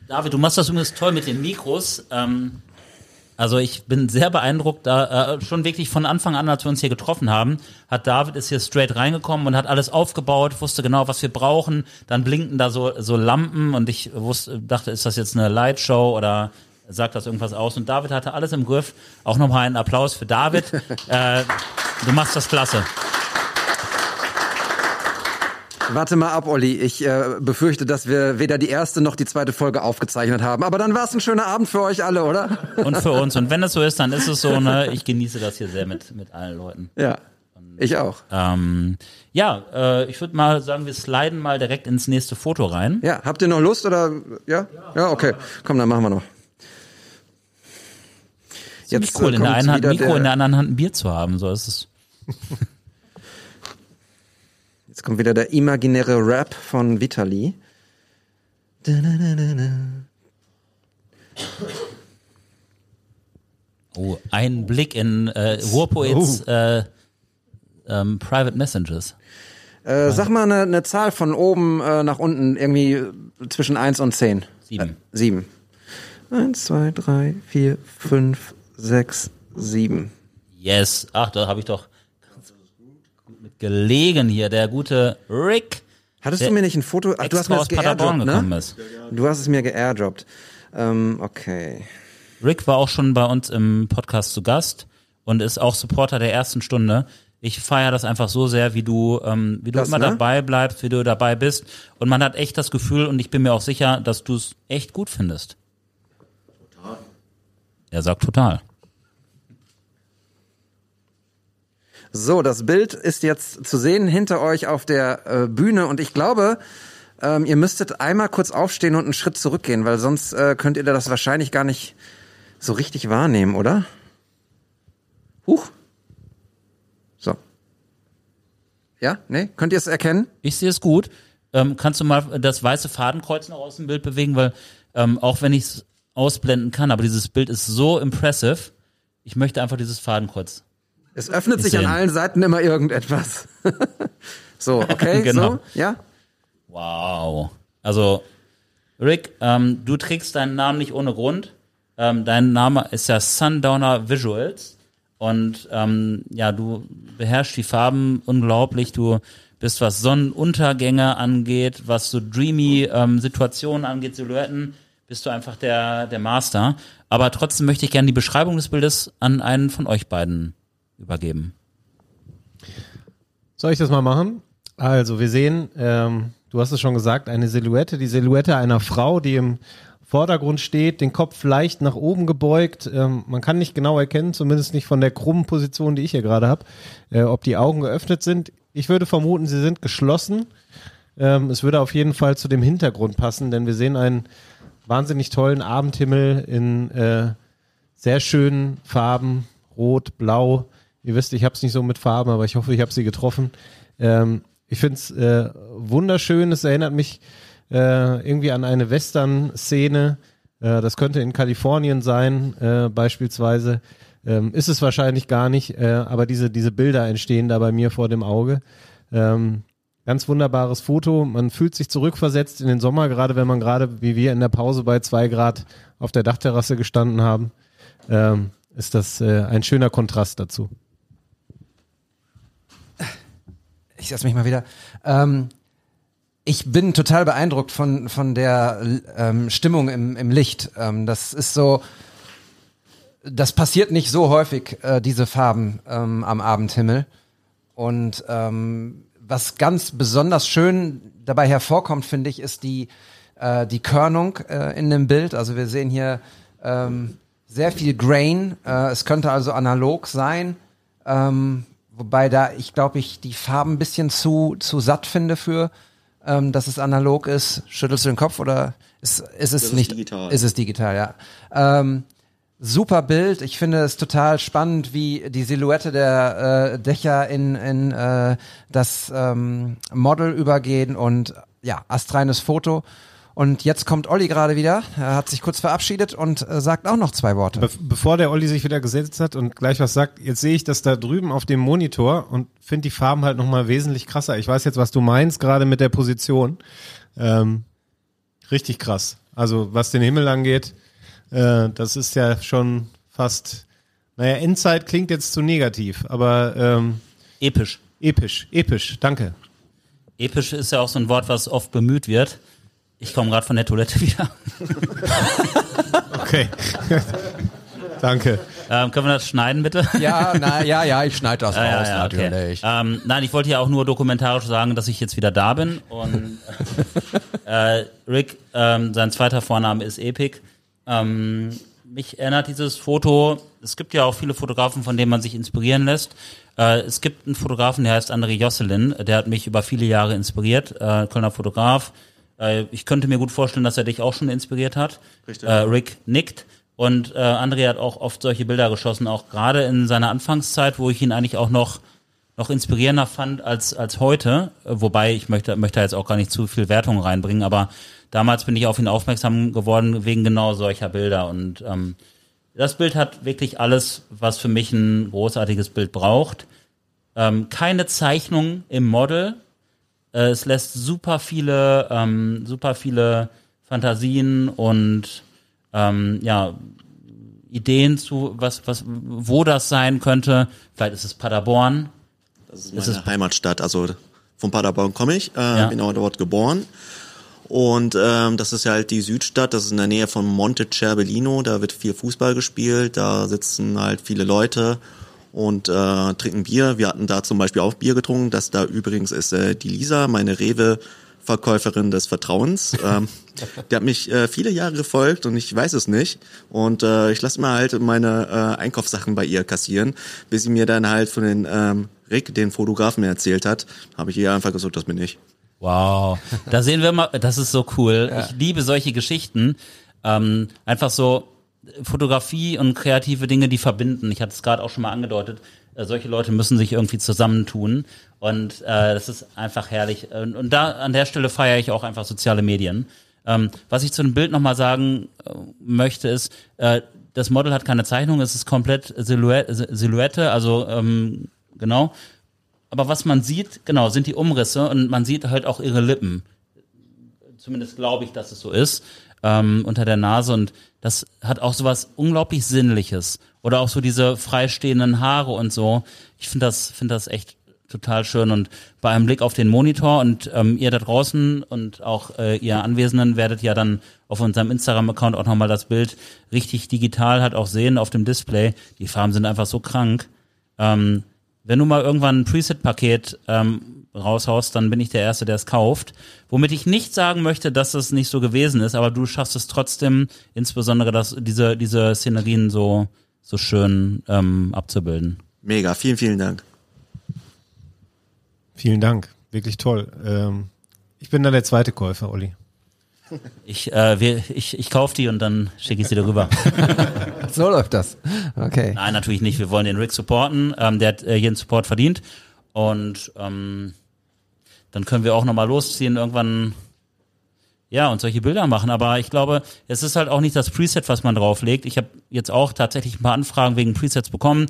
David, du machst das übrigens toll mit den Mikros. Ähm, also ich bin sehr beeindruckt, da äh, schon wirklich von Anfang an, als wir uns hier getroffen haben, hat David ist hier straight reingekommen und hat alles aufgebaut, wusste genau, was wir brauchen. Dann blinkten da so so Lampen und ich wusste, dachte, ist das jetzt eine Lightshow oder sagt das irgendwas aus? Und David hatte alles im Griff. Auch nochmal einen Applaus für David. äh, du machst das klasse. Warte mal ab, Olli. Ich äh, befürchte, dass wir weder die erste noch die zweite Folge aufgezeichnet haben. Aber dann war es ein schöner Abend für euch alle, oder? Und für uns. Und wenn es so ist, dann ist es so, ne? Ich genieße das hier sehr mit, mit allen Leuten. Ja. Ich auch. Ähm, ja, äh, ich würde mal sagen, wir sliden mal direkt ins nächste Foto rein. Ja, habt ihr noch Lust oder ja? Ja, okay. Komm, dann machen wir noch. Jetzt, cool, äh, in der einen Hand Mikro, der- in der anderen Hand ein Bier zu haben. So ist es. Jetzt kommt wieder der imaginäre Rap von Vitali. Oh, ein Blick in äh, Ruhrpoets äh, ähm, Private Messages. Äh, sag mal eine, eine Zahl von oben äh, nach unten, irgendwie äh, zwischen 1 und 10. Sieben. Äh, sieben. 1, 2, 3, 4, 5, 6, 7. Yes. Ach, da habe ich doch gelegen hier. Der gute Rick. Hattest du mir nicht ein Foto? Ach, du hast mir das aus Paderborn geairdroppt, gekommen ne? ist. Du hast es mir geairdroppt. Ähm, okay. Rick war auch schon bei uns im Podcast zu Gast und ist auch Supporter der ersten Stunde. Ich feiere das einfach so sehr, wie du, ähm, wie du Das, immer ne? dabei bleibst, wie du dabei bist. Und man hat echt das Gefühl, und ich bin mir auch sicher, dass du es echt gut findest. Total. Er sagt total. So, das Bild ist jetzt zu sehen hinter euch auf der äh, Bühne und ich glaube, ähm, ihr müsstet einmal kurz aufstehen und einen Schritt zurückgehen, weil sonst äh, könnt ihr das wahrscheinlich gar nicht so richtig wahrnehmen, oder? Huch. So. Ja, nee, könnt ihr es erkennen? Ich sehe es gut. ähm, kannst du mal das weiße Fadenkreuz noch aus dem Bild bewegen, weil ähm, auch wenn ich es ausblenden kann, aber dieses Bild ist so impressive, ich möchte einfach dieses Fadenkreuz. Es öffnet sich an allen Seiten immer irgendetwas. so, okay, Genau. so, ja. Wow. Also, Rick, ähm, du trägst deinen Namen nicht ohne Grund. Ähm, dein Name ist ja Sundowner Visuals. Und ähm, ja, du beherrschst die Farben unglaublich. Du bist, was Sonnenuntergänge angeht, was so dreamy ähm, Situationen angeht, Silhouetten, bist du einfach der, der Master. Aber trotzdem möchte ich gerne die Beschreibung des Bildes an einen von euch beiden übergeben. Soll ich das mal machen? Also, wir sehen, ähm, du hast es schon gesagt, eine Silhouette, die Silhouette einer Frau, die im Vordergrund steht, den Kopf leicht nach oben gebeugt. Ähm, man kann nicht genau erkennen, zumindest nicht von der krummen Position, die ich hier gerade habe, äh, ob die Augen geöffnet sind. Ich würde vermuten, sie sind geschlossen. Ähm, es würde auf jeden Fall zu dem Hintergrund passen, denn wir sehen einen wahnsinnig tollen Abendhimmel in äh, sehr schönen Farben, rot, blau. Ihr wisst, ich habe es nicht so mit Farben, aber ich hoffe, ich habe sie getroffen. Ähm, ich finde es äh, wunderschön. Es erinnert mich äh, irgendwie an eine Western-Szene. Äh, das könnte in Kalifornien sein, äh, beispielsweise. Ähm, ist es wahrscheinlich gar nicht, äh, aber diese, diese Bilder entstehen da bei mir vor dem Auge. Ähm, ganz wunderbares Foto. Man fühlt sich zurückversetzt in den Sommer, gerade wenn man gerade, wie wir in der Pause bei zwei Grad auf der Dachterrasse gestanden haben. Ähm, ist das äh, ein schöner Kontrast dazu. Ich setz mich mal wieder. Ähm, ich bin total beeindruckt von, von der ähm, Stimmung im, im Licht. Ähm, das ist so, das passiert nicht so häufig, äh, diese Farben ähm, am Abendhimmel. Und ähm, was ganz besonders schön dabei hervorkommt, finde ich, ist die, äh, die Körnung äh, in dem Bild. Also wir sehen hier ähm, sehr viel Grain. Äh, es könnte also analog sein. Ähm, wobei da ich glaube ich die Farben ein bisschen zu zu satt finde für ähm, dass es analog ist. Schüttelst du den Kopf oder ist, ist es ist nicht digital. Ist es digital, ja. Ähm, super Bild. Ich finde es total spannend, wie die Silhouette der äh, Dächer in in äh, das ähm, Model übergehen und ja astreines Foto. Und jetzt kommt Olli gerade wieder. Er hat sich kurz verabschiedet und äh, sagt auch noch zwei Worte. Be bevor der Olli sich wieder gesetzt hat und gleich was sagt, jetzt sehe ich das da drüben auf dem Monitor und finde die Farben halt nochmal wesentlich krasser. Ich weiß jetzt, was du meinst, gerade mit der Position. Ähm, richtig krass. Also was den Himmel angeht, äh, das ist ja schon fast, naja, Endzeit klingt jetzt zu negativ, aber ähm, Episch. episch, episch, danke. Episch ist ja auch so ein Wort, was oft bemüht wird. Ich komme gerade von der Toilette wieder. Okay. danke. Ähm, können wir das schneiden, bitte? Ja, na, ja, ja, ich schneide das Ja, raus ja, ja, okay. natürlich. Ähm, nein, ich wollte ja auch nur dokumentarisch sagen, dass ich jetzt wieder da bin. Und äh, Rick, ähm, sein zweiter Vorname ist Epic. Ähm, mich erinnert dieses Foto, es gibt ja auch viele Fotografen, von denen man sich inspirieren lässt. Äh, es gibt einen Fotografen, der heißt André Josselin, der hat mich über viele Jahre inspiriert, äh, Kölner Fotograf. Äh, ich könnte mir gut vorstellen, dass er dich auch schon inspiriert hat. Richtig. Äh, Rick nickt. Und äh, André hat auch oft solche Bilder geschossen, auch gerade in seiner Anfangszeit, wo ich ihn eigentlich auch noch noch inspirierender fand als als heute, Äh, wobei ich möchte möchte jetzt auch gar nicht zu viel Wertung reinbringen, aber damals bin ich auf ihn aufmerksam geworden wegen genau solcher Bilder und ähm, das Bild hat wirklich alles, was für mich ein großartiges Bild braucht. Ähm, keine Zeichnung im Model. Äh, es lässt super viele, ähm, super viele Fantasien und ähm, ja, Ideen zu, was, was, wo das sein könnte. Vielleicht ist es Paderborn. Das ist Ist meine es- Heimatstadt. Also von Paderborn komme ich, äh, Ja. bin auch dort geboren. Und ähm, das ist ja halt die Südstadt, das ist in der Nähe von Monte Cerbellino, da wird viel Fußball gespielt, da sitzen halt viele Leute und äh, trinken Bier. Wir hatten da zum Beispiel auch Bier getrunken, das da übrigens ist äh, die Lisa, meine Rewe Verkäuferin des Vertrauens. Ähm, die hat mich äh, viele Jahre gefolgt und ich weiß es nicht. Und äh, ich lasse mal halt meine äh, Einkaufssachen bei ihr kassieren, bis sie mir dann halt von den ähm, Rick, den Fotografen, erzählt hat, habe ich ihr einfach gesagt, das bin ich. Wow, da sehen wir mal, das ist so cool. Ich liebe solche Geschichten. Ähm, einfach so Fotografie und kreative Dinge, die verbinden. Ich hatte es gerade auch schon mal angedeutet. Äh, solche Leute müssen sich irgendwie zusammentun. Und äh, das ist einfach herrlich. Und, und da an der Stelle feiere ich auch einfach soziale Medien. Ähm, was ich zu dem Bild nochmal sagen äh, möchte, ist, äh, das Model hat keine Zeichnung, es ist komplett Silhouette, Silhouette also ähm, genau. Aber was man sieht, genau, sind die Umrisse und man sieht halt auch ihre Lippen. Zumindest glaube ich, dass es so ist, ähm, unter der Nase. Und das hat auch sowas unglaublich Sinnliches. Oder auch so diese freistehenden Haare und so. Ich finde das, finde das echt total schön und bei einem Blick auf den Monitor und ähm, ihr da draußen und auch äh, ihr Anwesenden werdet ja dann auf unserem Instagram-Account auch nochmal das Bild richtig digital halt auch sehen auf dem Display. Die Farben sind einfach so krank. Ähm, wenn du mal irgendwann ein Preset-Paket ähm, raushaust, dann bin ich der Erste, der es kauft. Womit ich nicht sagen möchte, dass das nicht so gewesen ist, aber du schaffst es trotzdem, insbesondere dass diese, diese Szenerien so, so schön ähm, abzubilden. Mega, vielen, vielen Dank. Vielen Dank, wirklich toll. Ähm, ich bin dann der zweite Käufer, Olli. Ich, äh, wir, ich, ich kaufe die und dann schicke ich sie darüber. so läuft das. Okay. Nein, natürlich nicht. Wir wollen den Rick supporten. Ähm, der hat äh, jeden Support verdient. Und ähm, dann können wir auch nochmal losziehen, irgendwann ja, und solche Bilder machen. Aber ich glaube, es ist halt auch nicht das Preset, was man drauflegt. Ich habe jetzt auch tatsächlich ein paar Anfragen wegen Presets bekommen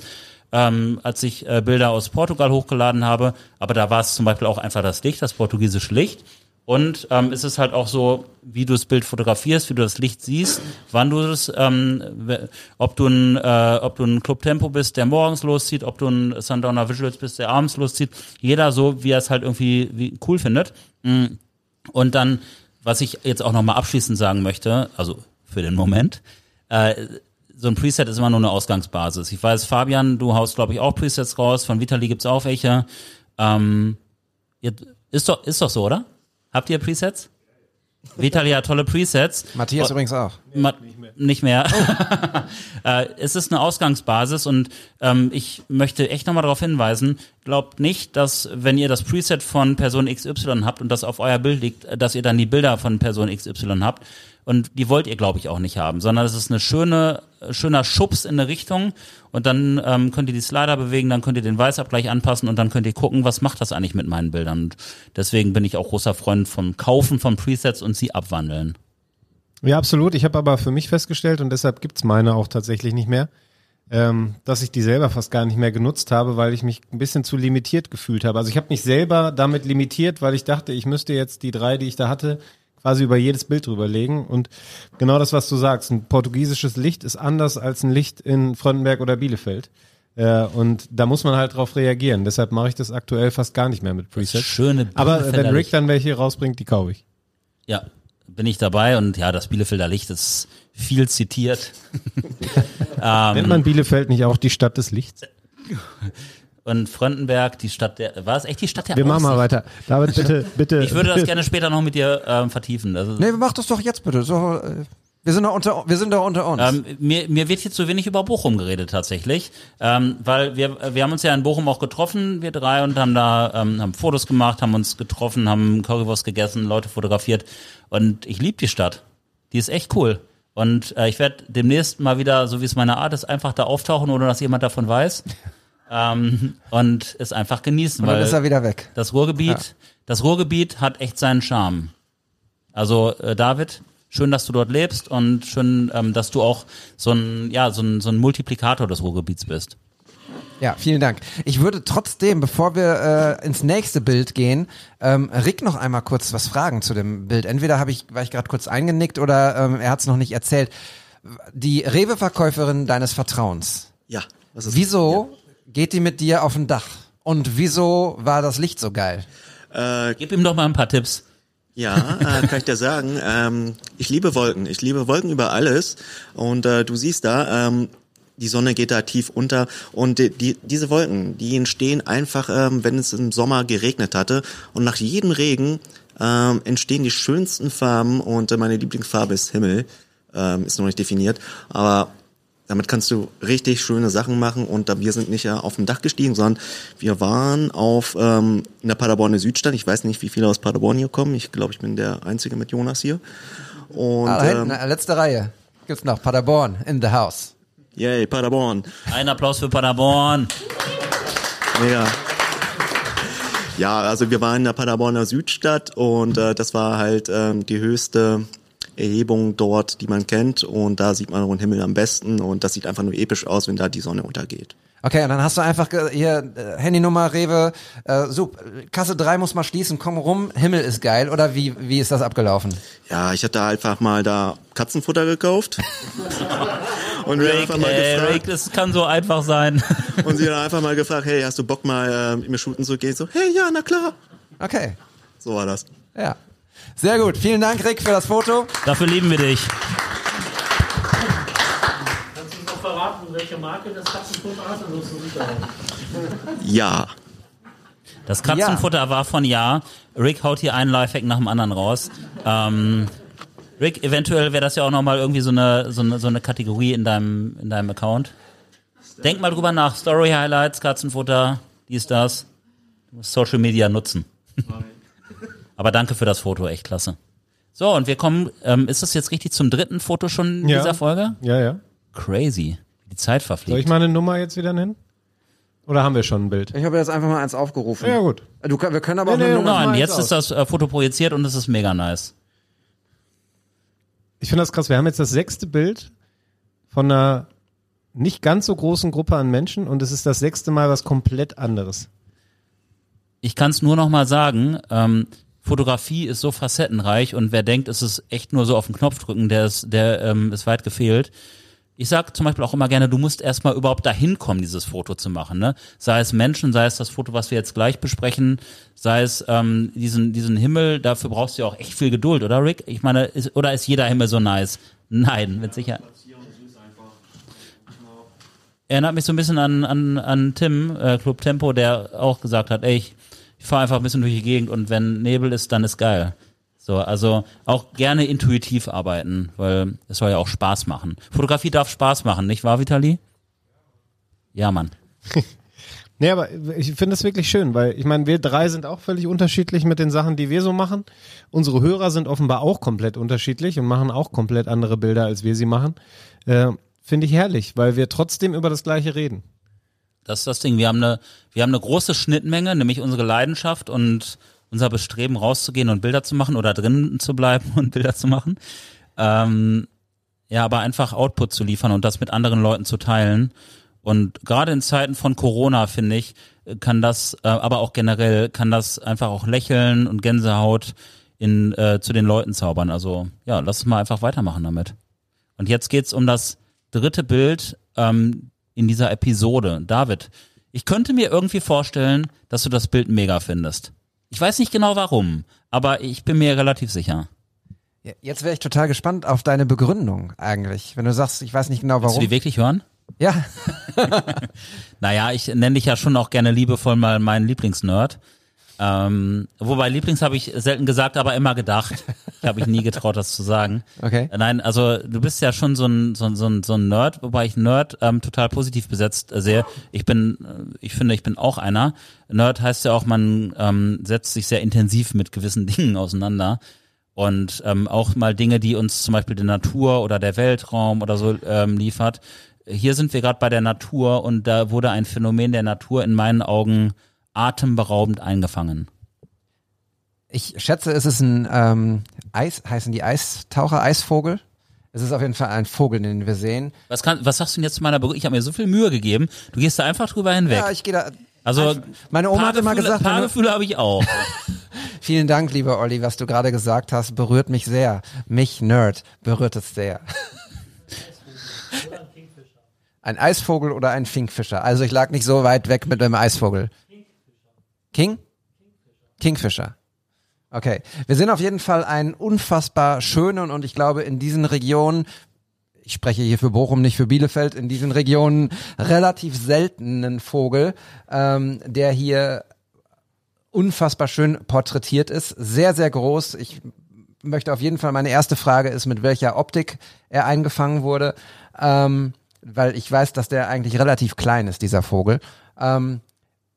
ähm, als ich äh, Bilder aus Portugal hochgeladen habe. Aber da war es zum Beispiel auch einfach das Licht, das portugiesische Licht. Und ähm, ist es halt auch so, wie du das Bild fotografierst, wie du das Licht siehst, wann du es, ähm, ob du ein, äh, ob du ein Club Tempo bist, der morgens loszieht, ob du ein Sundowner Visuals bist, der abends loszieht. Jeder so, wie er es halt irgendwie wie cool findet. Mm. Und dann, was ich jetzt auch nochmal abschließend sagen möchte, also für den Moment, äh, so ein Preset ist immer nur eine Ausgangsbasis. Ich weiß, Fabian, du haust, glaube ich, auch Presets raus. Von Vitali gibt's auch welche. Ähm, ist doch, ist doch so, oder? Habt ihr Presets? Vitali hat tolle Presets. Matthias oh, übrigens auch. Ma nicht mehr. äh, es ist eine Ausgangsbasis und ähm, ich möchte echt nochmal darauf hinweisen, glaubt nicht, dass wenn ihr das Preset von Person XY habt und das auf euer Bild liegt, dass ihr dann die Bilder von Person XY habt. Und die wollt ihr, glaube ich, auch nicht haben, sondern es ist eine schöne, schöner Schubs in eine Richtung und dann ähm, könnt ihr die Slider bewegen, dann könnt ihr den Weißabgleich anpassen und dann könnt ihr gucken, was macht das eigentlich mit meinen Bildern. Und deswegen bin ich auch großer Freund vom Kaufen von Presets und sie abwandeln. Ja, absolut. Ich habe aber für mich festgestellt und deshalb gibt's meine auch tatsächlich nicht mehr, ähm, dass ich die selber fast gar nicht mehr genutzt habe, weil ich mich ein bisschen zu limitiert gefühlt habe. Also ich habe mich selber damit limitiert, weil ich dachte, ich müsste jetzt die drei, die ich da hatte, quasi über jedes Bild drüberlegen. Und genau das, was du sagst, ein portugiesisches Licht ist anders als ein Licht in Fröndenberg oder Bielefeld. Äh, und da muss man halt drauf reagieren. Deshalb mache ich das aktuell fast gar nicht mehr mit Presets. Schöne Aber wenn Rick dann welche rausbringt, die kaufe ich. Ja, bin ich dabei und ja, das Bielefelder Licht ist viel zitiert. Nennt man Bielefeld nicht auch die Stadt des Lichts? und Fröndenberg, die Stadt der, war es echt die Stadt der Wir machen mal weiter. David, bitte, bitte. Ich würde das gerne später noch mit dir ähm, vertiefen. Also, nee, mach das doch jetzt bitte. So, äh, wir sind doch unter, wir sind doch unter uns. Ähm, mir, mir wird hier zu wenig über Bochum geredet tatsächlich, ähm, weil wir, wir haben uns ja in Bochum auch getroffen, wir drei, und haben da ähm, haben Fotos gemacht, haben uns getroffen, haben Currywurst gegessen, Leute fotografiert und ich liebe die Stadt. Die ist echt cool. Und äh, ich werde demnächst mal wieder, so wie es meine Art ist, einfach da auftauchen, ohne dass jemand davon weiß ähm, und es einfach genießen. Und dann ist er wieder weg. Das Ruhrgebiet, ja. das Ruhrgebiet hat echt seinen Charme. Also äh, David, schön, dass du dort lebst und schön, ähm, dass du auch so ein, ja, so ein, so ein Multiplikator des Ruhrgebiets bist. Ja, vielen Dank. Ich würde trotzdem, bevor wir äh, ins nächste Bild gehen, ähm, Rick noch einmal kurz was fragen zu dem Bild. Entweder habe ich, war ich gerade kurz eingenickt oder ähm, er hat es noch nicht erzählt. Die Rewe-Verkäuferin deines Vertrauens. Ja. Was ist Wieso ja geht die mit dir auf ein Dach? Und wieso war das Licht so geil? Äh, Gib ihm doch mal ein paar Tipps. Ja, äh, kann ich dir sagen. Ähm, ich liebe Wolken. Ich liebe Wolken über alles. Und äh, du siehst da, ähm, die Sonne geht da tief unter und die, die, diese Wolken, die entstehen einfach, ähm, wenn es im Sommer geregnet hatte. Und nach jedem Regen ähm, entstehen die schönsten Farben und äh, meine Lieblingsfarbe ist Himmel. Ähm, ist noch nicht definiert, aber damit kannst du richtig schöne Sachen machen und wir sind nicht auf dem Dach gestiegen, sondern wir waren auf ähm, in der Paderborner Südstadt. Ich weiß nicht, wie viele aus Paderborn hier kommen. Ich glaube, ich bin der Einzige mit Jonas hier. Und, ah, hinten, ähm, letzte Reihe. Gibt's noch Paderborn in the house. Yay, Paderborn. Ein Applaus für Paderborn. Mega. Ja, also wir waren in der Paderborner Südstadt und äh, das war halt ähm, die höchste Erhebung dort, die man kennt und da sieht man den Himmel am besten und das sieht einfach nur episch aus, wenn da die Sonne untergeht. Okay, und dann hast du einfach hier äh, Handynummer, Rewe, äh, so, Kasse 3 muss mal schließen, komm rum, Himmel ist geil, oder wie, wie ist das abgelaufen? Ja, ich hatte einfach mal da Katzenfutter gekauft. und Rick, einfach mal ey, gefragt, Rick, das kann so einfach sein. und sie haben einfach mal gefragt, hey, hast du Bock mal äh, mit mir shooten zu gehen? So, hey, ja, na klar. Okay, So war das. ja. Sehr gut, vielen Dank, Rick, für das Foto. Dafür lieben wir dich. Kannst du noch verraten, welche Marke das Katzenfutter hat? Ja. Das Katzenfutter war von Ja. Rick haut hier einen Lifehack nach dem anderen raus. Ähm, Rick, eventuell wäre das ja auch nochmal irgendwie so eine, so eine, so eine Kategorie in deinem, in deinem Account. Denk mal drüber nach. Story Highlights, Katzenfutter, dies, das. Du musst Social Media nutzen. Aber danke für das Foto, echt klasse. So, und wir kommen, ähm, ist das jetzt richtig zum dritten Foto schon in Ja. dieser Folge? Ja, ja. Crazy. Die Zeit Soll verfliegt. ich meine Nummer jetzt wieder nennen? Oder haben wir schon ein Bild? Ich habe jetzt einfach mal eins aufgerufen. Ja, gut. Du, kann- wir können aber auch Nee, eine nee, Nummer. Nein, mal jetzt eins ist das äh, Foto projiziert und es ist mega nice. Ich finde das krass. Wir haben jetzt das sechste Bild von einer nicht ganz so großen Gruppe an Menschen und es ist das sechste Mal was komplett anderes. ich kann es nur noch mal sagen, ähm, Fotografie ist so facettenreich und wer denkt, es ist echt nur so auf den Knopf drücken, der ist, der ähm, ist weit gefehlt. Ich sag zum Beispiel auch immer gerne, du musst erstmal überhaupt dahin kommen, dieses Foto zu machen. Ne? Sei es Menschen, sei es das Foto, was wir jetzt gleich besprechen, sei es ähm, diesen, diesen Himmel, dafür brauchst du ja auch echt viel Geduld, oder Rick? Ich meine, ist, oder ist jeder Himmel so nice? Nein, mit Sicherheit. Erinnert mich so ein bisschen an, an, an Tim, äh, Club Tempo, der auch gesagt hat, ey, ich, ich fahre einfach ein bisschen durch die Gegend und wenn Nebel ist, dann ist geil. So, also auch gerne intuitiv arbeiten, weil es soll ja auch Spaß machen. Fotografie darf Spaß machen, nicht wahr, Vitali? Ja, Mann. Nee, aber ich finde es wirklich schön, weil ich meine, wir drei sind auch völlig unterschiedlich mit den Sachen, die wir so machen. Unsere Hörer sind offenbar auch komplett unterschiedlich und machen auch komplett andere Bilder, als wir sie machen. Äh, finde ich herrlich, weil wir trotzdem über das Gleiche reden. Das ist das Ding. Wir haben eine, wir haben eine große Schnittmenge, nämlich unsere Leidenschaft und unser Bestreben rauszugehen und Bilder zu machen oder drinnen zu bleiben und Bilder zu machen. Ähm, ja, aber einfach Output zu liefern und das mit anderen Leuten zu teilen. Und gerade in Zeiten von Corona, finde ich, kann das, äh, aber auch generell, kann das einfach auch Lächeln und Gänsehaut in, äh, zu den Leuten zaubern. Also ja, lass uns mal einfach weitermachen damit. Und jetzt geht's um das dritte Bild ähm, in dieser Episode. David, ich könnte mir irgendwie vorstellen, dass du das Bild mega findest. Ich weiß nicht genau warum, aber ich bin mir relativ sicher. Jetzt wäre ich total gespannt auf deine Begründung eigentlich. Wenn du sagst, ich weiß nicht genau Willst du warum. die wirklich hören? Ja, Naja, ich nenne dich ja schon auch gerne liebevoll mal meinen Lieblingsnerd. Ähm, wobei Lieblings habe ich selten gesagt, aber immer gedacht. Ich habe mich nie getraut, das zu sagen. Okay. Nein, also du bist ja schon so ein, so ein, so ein, so ein Nerd, wobei ich Nerd ähm, total positiv besetzt äh, sehe. Ich bin, äh, ich finde, ich bin auch einer. Nerd heißt ja auch, man ähm, setzt sich sehr intensiv mit gewissen Dingen auseinander. Und ähm, auch mal Dinge, die uns zum Beispiel die Natur oder der Weltraum oder so ähm, liefert. Hier sind wir gerade bei der Natur und da wurde ein Phänomen der Natur in meinen Augen atemberaubend eingefangen. ich schätze, es ist ein ähm, Eis, heißen die Eistaucher, Eisvogel? Es ist auf jeden Fall ein Vogel, den wir sehen. Was, kann, was sagst du denn jetzt zu meiner Begründung? Ich habe mir so viel Mühe gegeben. Du gehst da einfach drüber hinweg. Ja, ich gehe da. also Meine Oma hat immer gesagt, Paargefühle habe ich auch. Vielen Dank, lieber Olli, was du gerade gesagt hast, berührt mich sehr. Mich, Nerd, berührt es sehr. Ein Eisvogel oder ein Finkfischer? Also ich lag nicht so weit weg mit einem Eisvogel. King? Kingfisher. Okay. Wir sehen auf jeden Fall einen unfassbar schönen und ich glaube in diesen Regionen, ich spreche hier für Bochum, nicht für Bielefeld, in diesen Regionen relativ seltenen Vogel, ähm, der hier unfassbar schön porträtiert ist. Sehr, sehr groß. Ich möchte auf jeden Fall, meine erste Frage ist, mit welcher Optik er eingefangen wurde. Ähm, weil ich weiß, dass der eigentlich relativ klein ist, dieser Vogel. Ähm,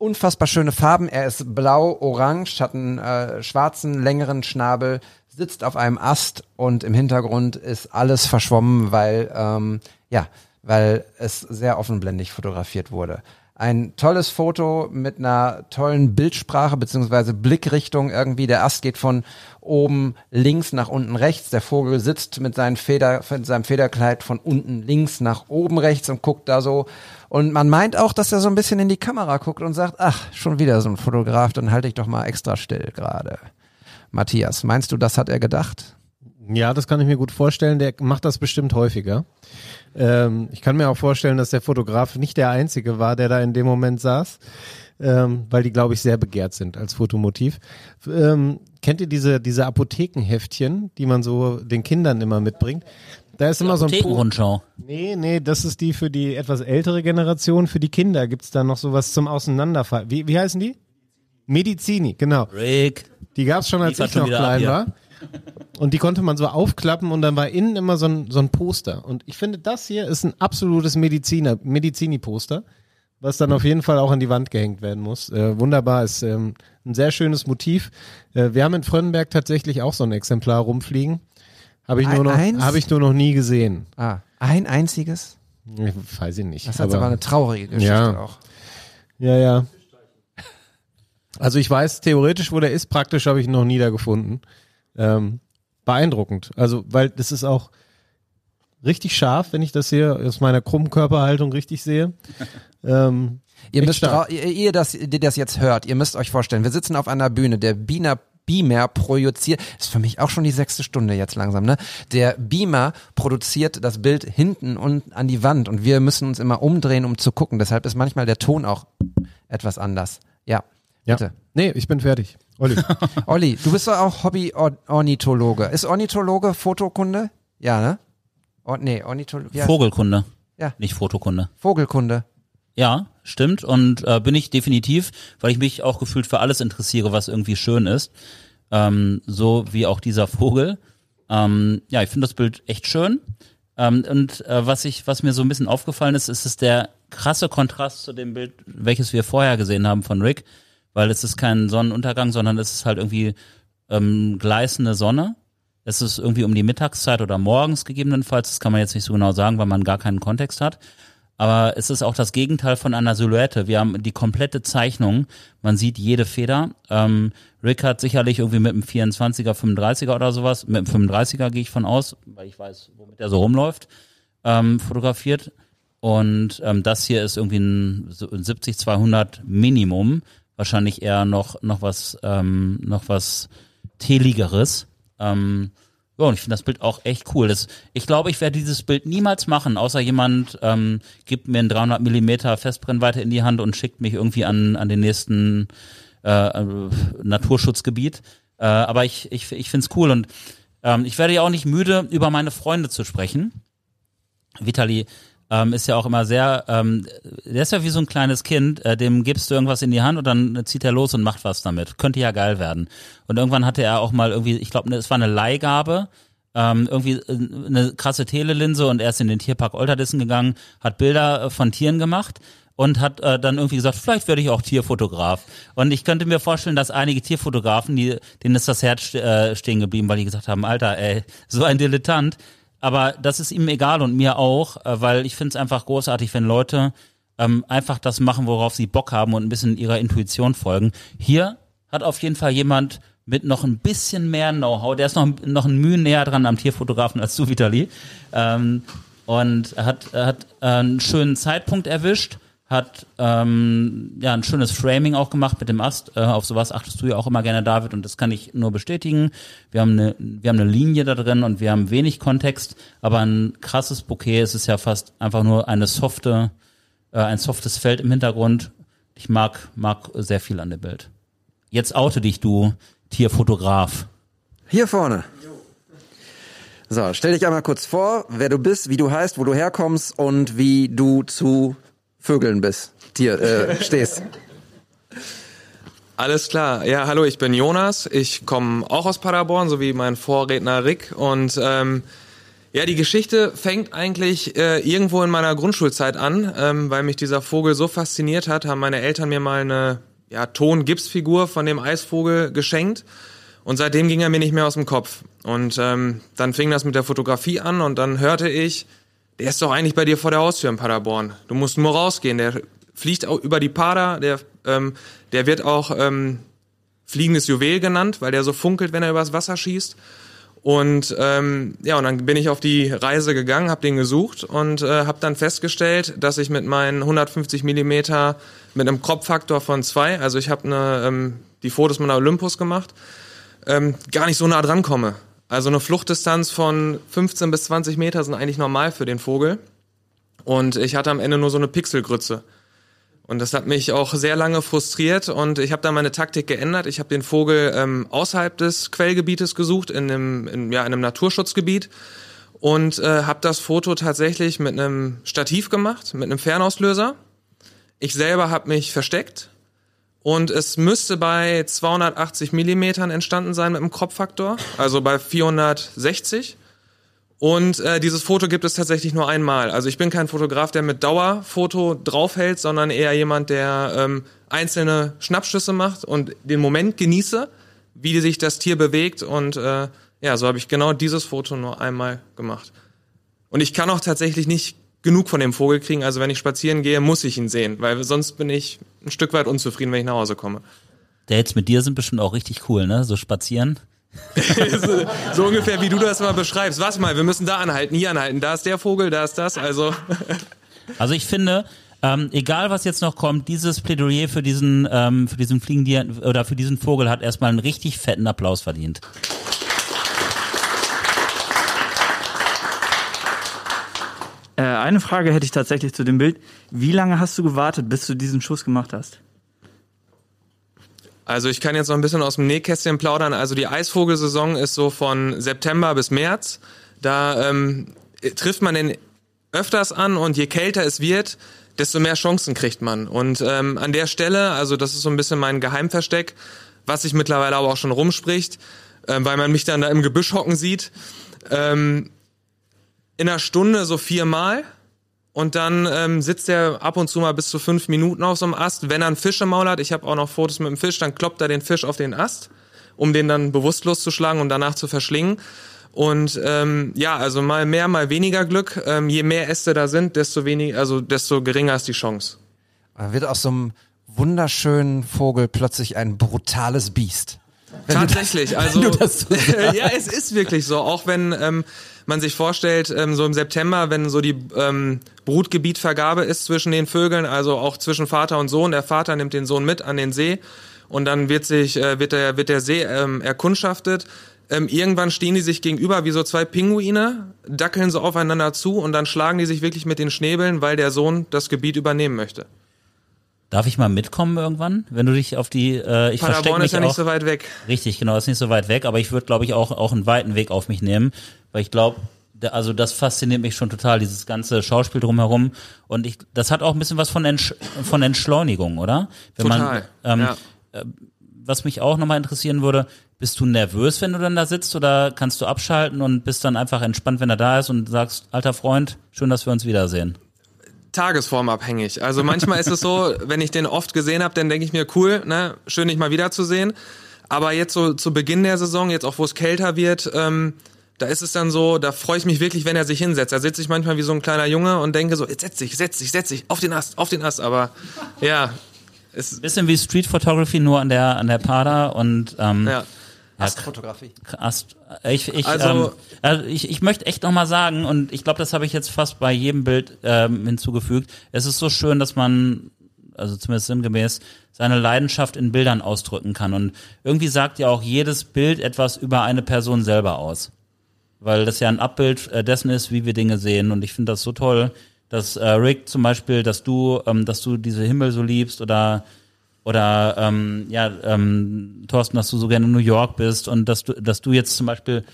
unfassbar schöne Farben. Er ist blau, orange, hat einen äh, schwarzen, längeren Schnabel, sitzt auf einem Ast und im Hintergrund ist alles verschwommen, weil, ähm, ja, weil es sehr offenblendig fotografiert wurde. Ein tolles Foto mit einer tollen Bildsprache beziehungsweise Blickrichtung irgendwie. Der Ast geht von oben links nach unten rechts. Der Vogel sitzt mit, seinen Feder, mit seinem Federkleid von unten links nach oben rechts und guckt da so. Und man meint auch, dass er so ein bisschen in die Kamera guckt und sagt, ach, schon wieder so ein Fotograf, dann halte ich doch mal extra still gerade. Matthias, meinst du, das hat er gedacht? Ja, das kann ich mir gut vorstellen. Der macht das bestimmt häufiger. Ähm, ich kann mir auch vorstellen, dass der Fotograf nicht der Einzige war, der da in dem Moment saß, ähm, weil die, glaube ich, sehr begehrt sind als Fotomotiv. Ähm, kennt ihr diese, diese Apothekenheftchen, die man so den Kindern immer mitbringt? Da ist immer so ein Po- Apothekenrundschau. Nee, nee, das ist die für die etwas ältere Generation. Für die Kinder gibt's da noch sowas zum Auseinanderfallen. Wie, wie heißen die? Medizini, genau. Rick. Die gab's schon, als ich schon noch ab klein hier. war. Und die konnte man so aufklappen und dann war innen immer so ein, so ein Poster. Und ich finde, das hier ist ein absolutes Mediziner, Medizini-Poster, was dann auf jeden Fall auch an die Wand gehängt werden muss. Äh, wunderbar, ist ähm, ein sehr schönes Motiv. Äh, wir haben in Frönnenberg tatsächlich auch so ein Exemplar rumfliegen. Habe ich, nur noch- hab ich nur noch nie gesehen. Ah, ein einziges? Ich weiß ich nicht. Das hat aber eine traurige Geschichte ja. auch. Ja, ja. Also ich weiß theoretisch, wo der ist, praktisch habe ich ihn noch nie da gefunden. Ähm, beeindruckend. Also, weil das ist auch richtig scharf, wenn ich das hier aus meiner krummen Körperhaltung richtig sehe. Ähm, Ihr müsst, ihr, ihr, das, die das jetzt hört, ihr müsst euch vorstellen, wir sitzen auf einer Bühne, der Beamer Beamer projiziert, ist für mich auch schon die sechste Stunde jetzt langsam, ne? Der Beamer produziert das Bild hinten und an die Wand und wir müssen uns immer umdrehen, um zu gucken. Deshalb ist manchmal der Ton auch etwas anders. Ja, Ja. bitte. Nee, ich bin fertig. Olli. Olli, du bist doch auch Hobby-Ornithologe. Ist Ornithologe Fotokunde? Ja, ne? Or nee, Ornithologe. Ja. Vogelkunde. Ja. Nicht Fotokunde. Vogelkunde. Ja, stimmt. Und äh, bin ich definitiv, weil ich mich auch gefühlt für alles interessiere, was irgendwie schön ist. Ähm, so wie auch dieser Vogel. Ähm, ja, ich finde das Bild echt schön. Ähm, und äh, was ich, was mir so ein bisschen aufgefallen ist, ist es der krasse Kontrast zu dem Bild, welches wir vorher gesehen haben von Rick, weil es ist kein Sonnenuntergang, sondern es ist halt irgendwie ähm, gleißende Sonne. Es ist irgendwie um die Mittagszeit oder morgens gegebenenfalls. Das kann man jetzt nicht so genau sagen, weil man gar keinen Kontext hat. Aber es ist auch das Gegenteil von einer Silhouette. Wir haben die komplette Zeichnung. Man sieht jede Feder. Ähm, Rick hat sicherlich irgendwie mit einem 24er, 35er oder sowas, mit einem 35er gehe ich von aus, weil ich weiß, womit er so rumläuft, ähm, fotografiert. Und ähm, das hier ist irgendwie ein so ein 70, 200 Minimum. Wahrscheinlich eher noch, noch was, ähm, noch was Teligeres. Ähm, ja, und ich finde das Bild auch echt cool. Das, ich glaube, ich werde dieses Bild niemals machen, außer jemand ähm, gibt mir ein 300 Millimeter Festbrennweite in die Hand und schickt mich irgendwie an, an den nächsten äh, Naturschutzgebiet. Äh, aber ich, ich, ich finde es cool und ähm, ich werde ja auch nicht müde, über meine Freunde zu sprechen. Vitali ähm, ist ja auch immer sehr, ähm, der ist ja wie so ein kleines Kind, äh, dem gibst du irgendwas in die Hand und dann zieht er los und macht was damit. Könnte ja geil werden. Und irgendwann hatte er auch mal irgendwie, ich glaube, es war eine Leihgabe, ähm, irgendwie äh, eine krasse Telelinse und er ist in den Tierpark Olterdissen gegangen, hat Bilder äh, von Tieren gemacht und hat äh, dann irgendwie gesagt, vielleicht werde ich auch Tierfotograf. Und ich könnte mir vorstellen, dass einige Tierfotografen, die, denen ist das Herz äh, stehen geblieben, weil die gesagt haben, Alter, ey, so ein Dilettant. Aber das ist ihm egal und mir auch, äh, weil ich finde es einfach großartig, wenn Leute ähm, einfach das machen, worauf sie Bock haben und ein bisschen ihrer Intuition folgen. Hier hat auf jeden Fall jemand mit noch ein bisschen mehr Know-how, der ist noch, noch ein Mühe näher dran am Tierfotografen als du, Vitali. Ähm, und hat, hat äh, einen schönen Zeitpunkt erwischt, hat ähm, ja ein schönes Framing auch gemacht mit dem Ast. Äh, auf sowas achtest du ja auch immer gerne, David, und das kann ich nur bestätigen. Wir haben eine, wir haben eine Linie da drin und wir haben wenig Kontext, aber ein krasses Bouquet. Es ist ja fast einfach nur eine softe, äh, ein softes Feld im Hintergrund. Ich mag, mag sehr viel an dem Bild. Jetzt oute dich, du Tierfotograf. Hier vorne. So, stell dich einmal kurz vor, wer du bist, wie du heißt, wo du herkommst und wie du zu Vögeln bist. Tier, äh, stehst. Alles klar. Ja, hallo, ich bin Jonas. Ich komme auch aus Paderborn, so wie mein Vorredner Rick. Und ähm, ja, die Geschichte fängt eigentlich äh, irgendwo in meiner Grundschulzeit an, ähm, weil mich dieser Vogel so fasziniert hat, haben meine Eltern mir mal eine ja, Ton-Gipsfigur von dem Eisvogel geschenkt. Und seitdem ging er mir nicht mehr aus dem Kopf. Und ähm, dann fing das mit der Fotografie an und dann hörte ich, der ist doch eigentlich bei dir vor der Haustür in Paderborn. Du musst nur rausgehen, der fliegt auch über die Pader, der, ähm, der wird auch ähm, fliegendes Juwel genannt, weil der so funkelt, wenn er übers Wasser schießt. Und ähm, ja, und dann bin ich auf die Reise gegangen, habe den gesucht und äh, habe dann festgestellt, dass ich mit meinen 150 Millimeter mit einem Crop-Faktor von zwei, also ich habe eine ähm, die Fotos mit einer Olympus gemacht, ähm, gar nicht so nah dran komme. Also eine Fluchtdistanz von 15 bis 20 Meter sind eigentlich normal für den Vogel. Und ich hatte am Ende nur so eine Pixelgrütze. Und das hat mich auch sehr lange frustriert und ich habe da meine Taktik geändert. Ich habe den Vogel ähm, außerhalb des Quellgebietes gesucht, in einem, in, ja, in einem Naturschutzgebiet und äh, habe das Foto tatsächlich mit einem Stativ gemacht, mit einem Fernauslöser. Ich selber habe mich versteckt und es müsste bei 280 Millimetern entstanden sein mit dem Kropffaktor, also bei 460. Und äh, dieses Foto gibt es tatsächlich nur einmal. Also ich bin kein Fotograf, der mit Dauerfoto draufhält, sondern eher jemand, der ähm, einzelne Schnappschüsse macht und den Moment genieße, wie sich das Tier bewegt. Und äh, ja, so habe ich genau dieses Foto nur einmal gemacht. Und ich kann auch tatsächlich nicht genug von dem Vogel kriegen. Also wenn ich spazieren gehe, muss ich ihn sehen, weil sonst bin ich ein Stück weit unzufrieden, wenn ich nach Hause komme. Dates mit dir sind bestimmt auch richtig cool, ne? So spazieren. so, so ungefähr wie du das mal beschreibst. Was mal, wir müssen da anhalten, hier anhalten. Da ist der Vogel, da ist das. Also, also ich finde, ähm, egal was jetzt noch kommt, dieses Plädoyer für diesen ähm, für diesen Fliegentier oder für diesen Vogel hat erstmal einen richtig fetten Applaus verdient. Äh, eine Frage hätte ich tatsächlich zu dem Bild. Wie lange hast du gewartet, bis du diesen Schuss gemacht hast? Also ich kann jetzt noch ein bisschen aus dem Nähkästchen plaudern. Also die Eisvogelsaison ist so von September bis März. Da ähm, trifft man den öfters an und je kälter es wird, desto mehr Chancen kriegt man. Und ähm, an der Stelle, also das ist so ein bisschen mein Geheimversteck, was sich mittlerweile aber auch schon rumspricht, äh, weil man mich dann da im Gebüsch hocken sieht. Ähm, in einer Stunde so viermal und dann ähm, sitzt er ab und zu mal bis zu fünf Minuten auf so einem Ast. Wenn er einen Fisch im Maul hat, ich habe auch noch Fotos mit dem Fisch, dann kloppt er den Fisch auf den Ast, um den dann bewusstlos zu schlagen und danach zu verschlingen. Und ähm, ja, also mal mehr, mal weniger Glück. Ähm, je mehr Äste da sind, desto weniger, also desto geringer ist die Chance. Da wird aus so einem wunderschönen Vogel plötzlich ein brutales Biest. Wenn Tatsächlich, das, also so ja, es ist wirklich so. Auch wenn ähm, man sich vorstellt, ähm, so im September, wenn so die ähm, Brutgebietvergabe ist zwischen den Vögeln, also auch zwischen Vater und Sohn, der Vater nimmt den Sohn mit an den See und dann wird sich äh, wird der wird der See ähm, erkundschaftet. Ähm, irgendwann stehen die sich gegenüber wie so zwei Pinguine, dackeln so aufeinander zu und dann schlagen die sich wirklich mit den Schnäbeln, weil der Sohn das Gebiet übernehmen möchte. Darf ich mal mitkommen irgendwann, wenn du dich auf die äh, ich verstecke mich ist ja auch, nicht so weit weg. Richtig, genau, ist nicht so weit weg, aber ich würde glaube ich auch auch einen weiten Weg auf mich nehmen, weil ich glaube, also das fasziniert mich schon total, dieses ganze Schauspiel drumherum und ich das hat auch ein bisschen was von Entsch von Entschleunigung, oder? Wenn Total. Man, ähm, ja. äh, was mich auch nochmal interessieren würde, bist du nervös, wenn du dann da sitzt oder kannst du abschalten und bist dann einfach entspannt, wenn er da ist und sagst, alter Freund, schön, dass wir uns wiedersehen? Tagesformabhängig. Also manchmal ist es so, wenn ich den oft gesehen habe, dann denke ich mir, cool, ne, schön dich mal wiederzusehen. Aber jetzt so zu Beginn der Saison, jetzt auch wo es kälter wird, ähm, da ist es dann so, da freue ich mich wirklich, wenn er sich hinsetzt. Da sitze ich manchmal wie so ein kleiner Junge und denke so, jetzt setz dich, setz dich, setz dich, auf den Ast, auf den Ast. Aber ja, ist bisschen wie Street Photography nur an der an der Pada und ähm, ja. Astfotografie. Ast, ich, ich, Also- ähm, also ich, ich möchte echt nochmal sagen, und ich glaube, das habe ich jetzt fast bei jedem Bild ähm, hinzugefügt, es ist so schön, dass man, also zumindest sinngemäß, seine Leidenschaft in Bildern ausdrücken kann. Und irgendwie sagt ja auch jedes Bild etwas über eine Person selber aus. Weil das ja ein Abbild äh, dessen ist, wie wir Dinge sehen. Und ich finde das so toll, dass äh, Rick zum Beispiel, dass du, ähm, dass du diese Himmel so liebst oder oder ähm, ja, ähm, Thorsten, dass du so gerne in New York bist und dass du, dass du jetzt zum Beispiel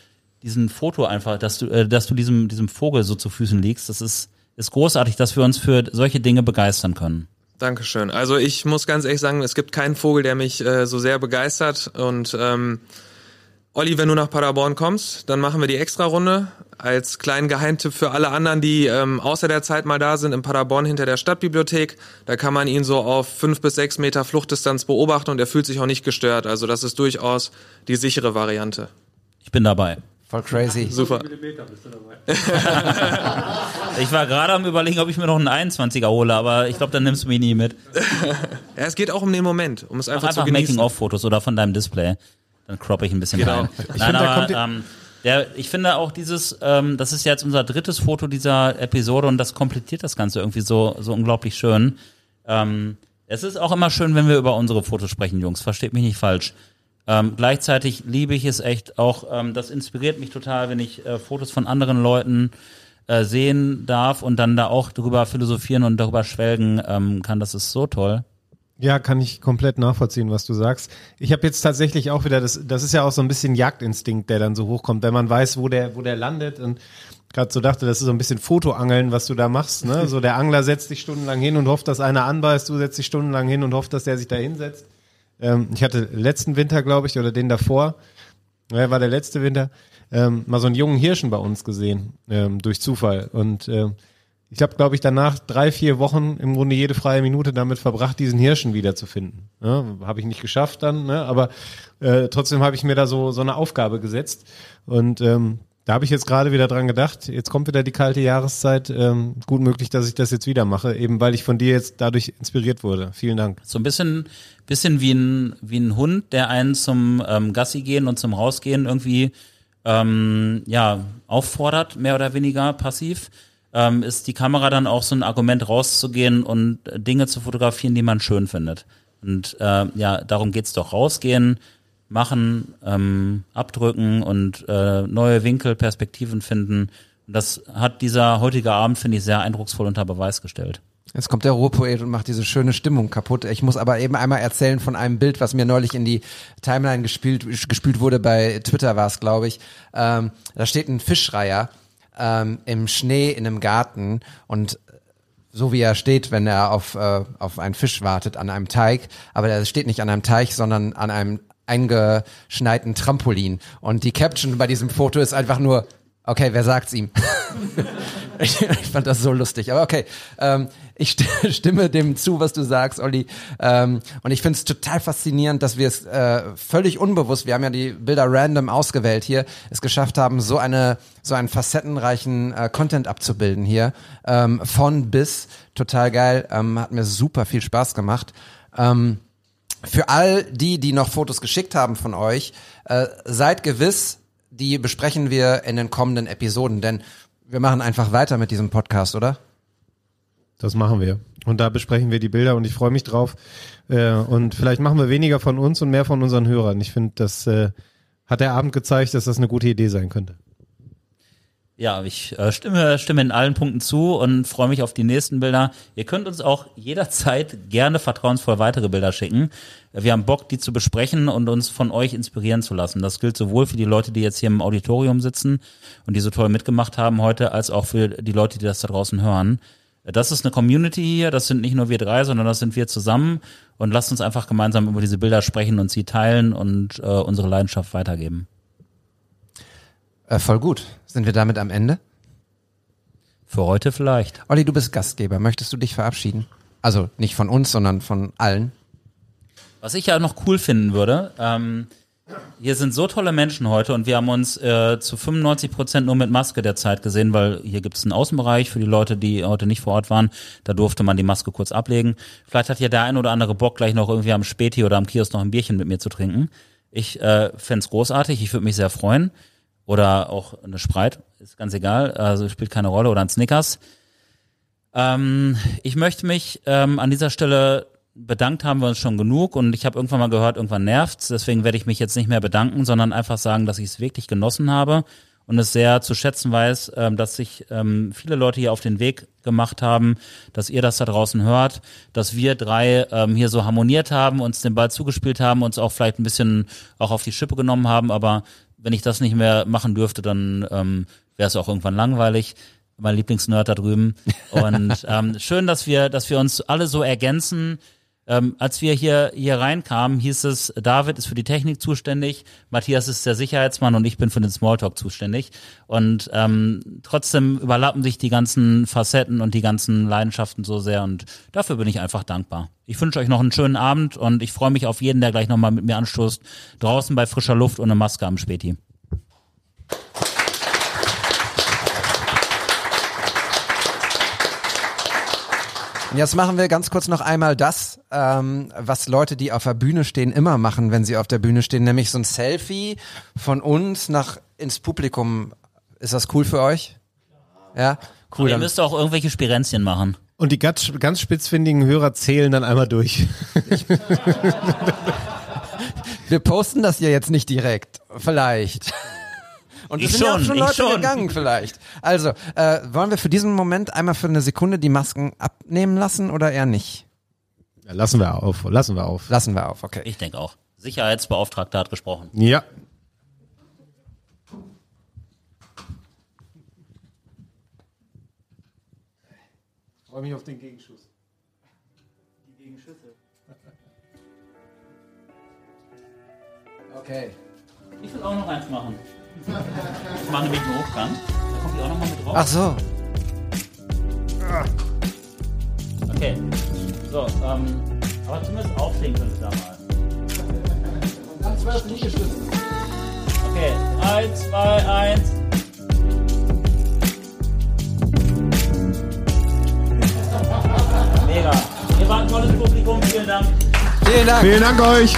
diesen Foto einfach, dass du, äh, dass du diesem, diesem Vogel so zu Füßen liegst, das ist, ist großartig, dass wir uns für solche Dinge begeistern können. Dankeschön. Also ich muss ganz ehrlich sagen, es gibt keinen Vogel, der mich äh, so sehr begeistert. Und ähm, Olli, wenn du nach Paderborn kommst, dann machen wir die Extra-Runde. Als kleinen Geheimtipp für alle anderen, die ähm, außer der Zeit mal da sind, in Paderborn hinter der Stadtbibliothek. Da kann man ihn so auf fünf bis sechs Meter Fluchtdistanz beobachten und er fühlt sich auch nicht gestört. Also das ist durchaus die sichere Variante. Ich bin dabei. Voll crazy. Super. Ich war gerade am überlegen, ob ich mir noch einen 21er hole, aber ich glaube, dann nimmst du mich nie mit. Ja, es geht auch um den Moment, um es Mach einfach, zu einfach genießen. Making-of-Fotos oder von deinem Display. Dann croppe ich ein bisschen Genau. rein. Ich Nein, find, da aber ähm, der, ich finde auch dieses, ähm, das ist jetzt unser drittes Foto dieser Episode und das komplettiert das Ganze irgendwie so, so unglaublich schön. Ähm, es ist auch immer schön, wenn wir über unsere Fotos sprechen, Jungs. Versteht mich nicht falsch. Ähm, gleichzeitig liebe ich es echt auch, ähm, das inspiriert mich total, wenn ich äh, Fotos von anderen Leuten äh, sehen darf und dann da auch drüber philosophieren und darüber schwelgen ähm, kann. Das ist so toll. Ja, kann ich komplett nachvollziehen, was du sagst. Ich habe jetzt tatsächlich auch wieder, das, das ist ja auch so ein bisschen Jagdinstinkt, der dann so hochkommt, wenn man weiß, wo der, wo der landet und gerade so dachte, das ist so ein bisschen Fotoangeln, was du da machst. Ne? So der Angler setzt sich stundenlang hin und hofft, dass einer anbeißt, du setzt dich stundenlang hin und hofft, dass der sich da hinsetzt. Ähm, ich hatte letzten Winter, glaube ich, oder den davor, ja, war der letzte Winter, ähm, mal so einen jungen Hirschen bei uns gesehen, ähm, durch Zufall. Und ähm, ich habe, glaube ich, danach drei, vier Wochen im Grunde jede freie Minute damit verbracht, diesen Hirschen wiederzufinden. Ja, habe ich nicht geschafft dann, ne? aber äh, trotzdem habe ich mir da so, so eine Aufgabe gesetzt. Und ähm, da habe ich jetzt gerade wieder dran gedacht, jetzt kommt wieder die kalte Jahreszeit. Ähm, gut möglich, dass ich das jetzt wieder mache, eben weil ich von dir jetzt dadurch inspiriert wurde. Vielen Dank. So ein bisschen, bisschen wie ein, wie ein Hund, der einen zum ähm, Gassi gehen und zum Rausgehen irgendwie ähm, ja, auffordert, mehr oder weniger passiv, ähm, ist die Kamera dann auch so ein Argument rauszugehen und Dinge zu fotografieren, die man schön findet. Und äh, ja, darum geht's doch. Rausgehen, machen, ähm, abdrücken und äh, neue Winkel, Perspektiven finden. Und das hat dieser heutige Abend, finde ich, sehr eindrucksvoll unter Beweis gestellt. Jetzt kommt der Ruhrpoet und macht diese schöne Stimmung kaputt. Ich muss aber eben einmal erzählen von einem Bild, was mir neulich in die Timeline gespielt, gespielt wurde. Bei Twitter war es, glaube ich. Ähm, da steht ein Fischreiher ähm, im Schnee in einem Garten und so wie er steht, wenn er auf, äh, auf einen Fisch wartet, an einem Teig. Aber er steht nicht an einem Teich, sondern an einem eingeschneiten Trampolin. Und die Caption bei diesem Foto ist einfach nur, okay, wer sagt's ihm? ich, ich fand das so lustig. Aber okay, ähm, ich st- stimme dem zu, was du sagst, Olli. Ähm, und ich finde es total faszinierend, dass wir es äh, völlig unbewusst, wir haben ja die Bilder random ausgewählt hier, es geschafft haben, so eine so einen facettenreichen äh, Content abzubilden hier. Ähm, von bis, total geil, ähm, hat mir super viel Spaß gemacht. Ähm, für all die, die noch Fotos geschickt haben von euch, äh, seid gewiss, die besprechen wir in den kommenden Episoden, denn wir machen einfach weiter mit diesem Podcast, oder? Das machen wir. Und da besprechen wir die Bilder und ich freue mich drauf. Äh, und vielleicht machen wir weniger von uns und mehr von unseren Hörern. Ich finde, das äh, hat der Abend gezeigt, dass das eine gute Idee sein könnte. Ja, ich äh, stimme, stimme in allen Punkten zu und freue mich auf die nächsten Bilder. Ihr könnt uns auch jederzeit gerne vertrauensvoll weitere Bilder schicken. Wir haben Bock, die zu besprechen und uns von euch inspirieren zu lassen. Das gilt sowohl für die Leute, die jetzt hier im Auditorium sitzen und die so toll mitgemacht haben heute, als auch für die Leute, die das da draußen hören. Das ist eine Community hier, das sind nicht nur wir drei, sondern das sind wir zusammen und lasst uns einfach gemeinsam über diese Bilder sprechen und sie teilen und äh, unsere Leidenschaft weitergeben. Äh, voll gut. Sind wir damit am Ende? Für heute vielleicht. Olli, du bist Gastgeber. Möchtest du dich verabschieden? Also nicht von uns, sondern von allen. Was ich ja noch cool finden würde, ähm, hier sind so tolle Menschen heute und wir haben uns äh, zu 95 Prozent nur mit Maske derzeit gesehen, weil hier gibt es einen Außenbereich für die Leute, die heute nicht vor Ort waren. Da durfte man die Maske kurz ablegen. Vielleicht hat ja der ein oder andere Bock, gleich noch irgendwie am Späti oder am Kiosk noch ein Bierchen mit mir zu trinken. Ich äh, fände großartig, ich würde mich sehr freuen. Oder auch eine Spreit, ist ganz egal, also spielt keine Rolle. Oder ein Snickers. Ähm, ich möchte mich ähm, an dieser Stelle bedankt haben wir uns schon genug und ich habe irgendwann mal gehört, irgendwann nervt's, deswegen werde ich mich jetzt nicht mehr bedanken, sondern einfach sagen, dass ich es wirklich genossen habe und es sehr zu schätzen weiß, ähm, dass sich ähm, viele Leute hier auf den Weg gemacht haben, dass ihr das da draußen hört, dass wir drei ähm, hier so harmoniert haben, uns den Ball zugespielt haben, uns auch vielleicht ein bisschen auch auf die Schippe genommen haben, aber wenn ich das nicht mehr machen dürfte, dann wäre es auch irgendwann langweilig mein Lieblingsnerd da drüben. Und ähm, schön, dass wir, dass wir uns alle so ergänzen. Ähm, als wir hier, hier reinkamen, hieß es, David ist für die Technik zuständig, Matthias ist der Sicherheitsmann und ich bin für den Smalltalk zuständig. Und ähm, trotzdem überlappen sich die ganzen Facetten und die ganzen Leidenschaften so sehr und dafür bin ich einfach dankbar. Ich wünsche euch noch einen schönen Abend und ich freue mich auf jeden, der gleich nochmal mit mir anstoßt, draußen bei frischer Luft und eine Maske am Späti. Jetzt machen wir ganz kurz noch einmal das, ähm, was Leute, die auf der Bühne stehen, immer machen, wenn sie auf der Bühne stehen, nämlich so ein Selfie von uns nach ins Publikum. Ist das cool für euch? Ja, cool. Ihr Dann, müsst auch irgendwelche Spirenzchen machen. Und die ganz, ganz spitzfindigen Hörer zählen dann einmal durch. wir posten das ja jetzt nicht direkt. Vielleicht. Und es Ich sind ja auch schon, schon ich Leute schon. gegangen vielleicht. Also, äh, wollen wir für diesen Moment einmal für eine Sekunde die Masken abnehmen lassen oder eher nicht? Ja, lassen wir auf, lassen wir auf. Lassen wir auf, okay. Ich denke auch. Sicherheitsbeauftragter hat gesprochen. Ja. Ich freue mich auf den Gegenschuss. Die Gegenschüsse. Okay. Ich will auch noch eins machen. Ich mache nämlich einen Hochkant. Da kommt die auch noch mal mit drauf. Ach so. Okay. So, ähm, aber zumindest aufstehen könnt ihr da mal. Und dann zwölf Liegestütze. Okay, 3, 2, 1. Mega. Ihr wart ein tolles Publikum, vielen Dank. Vielen Dank. Vielen Dank euch.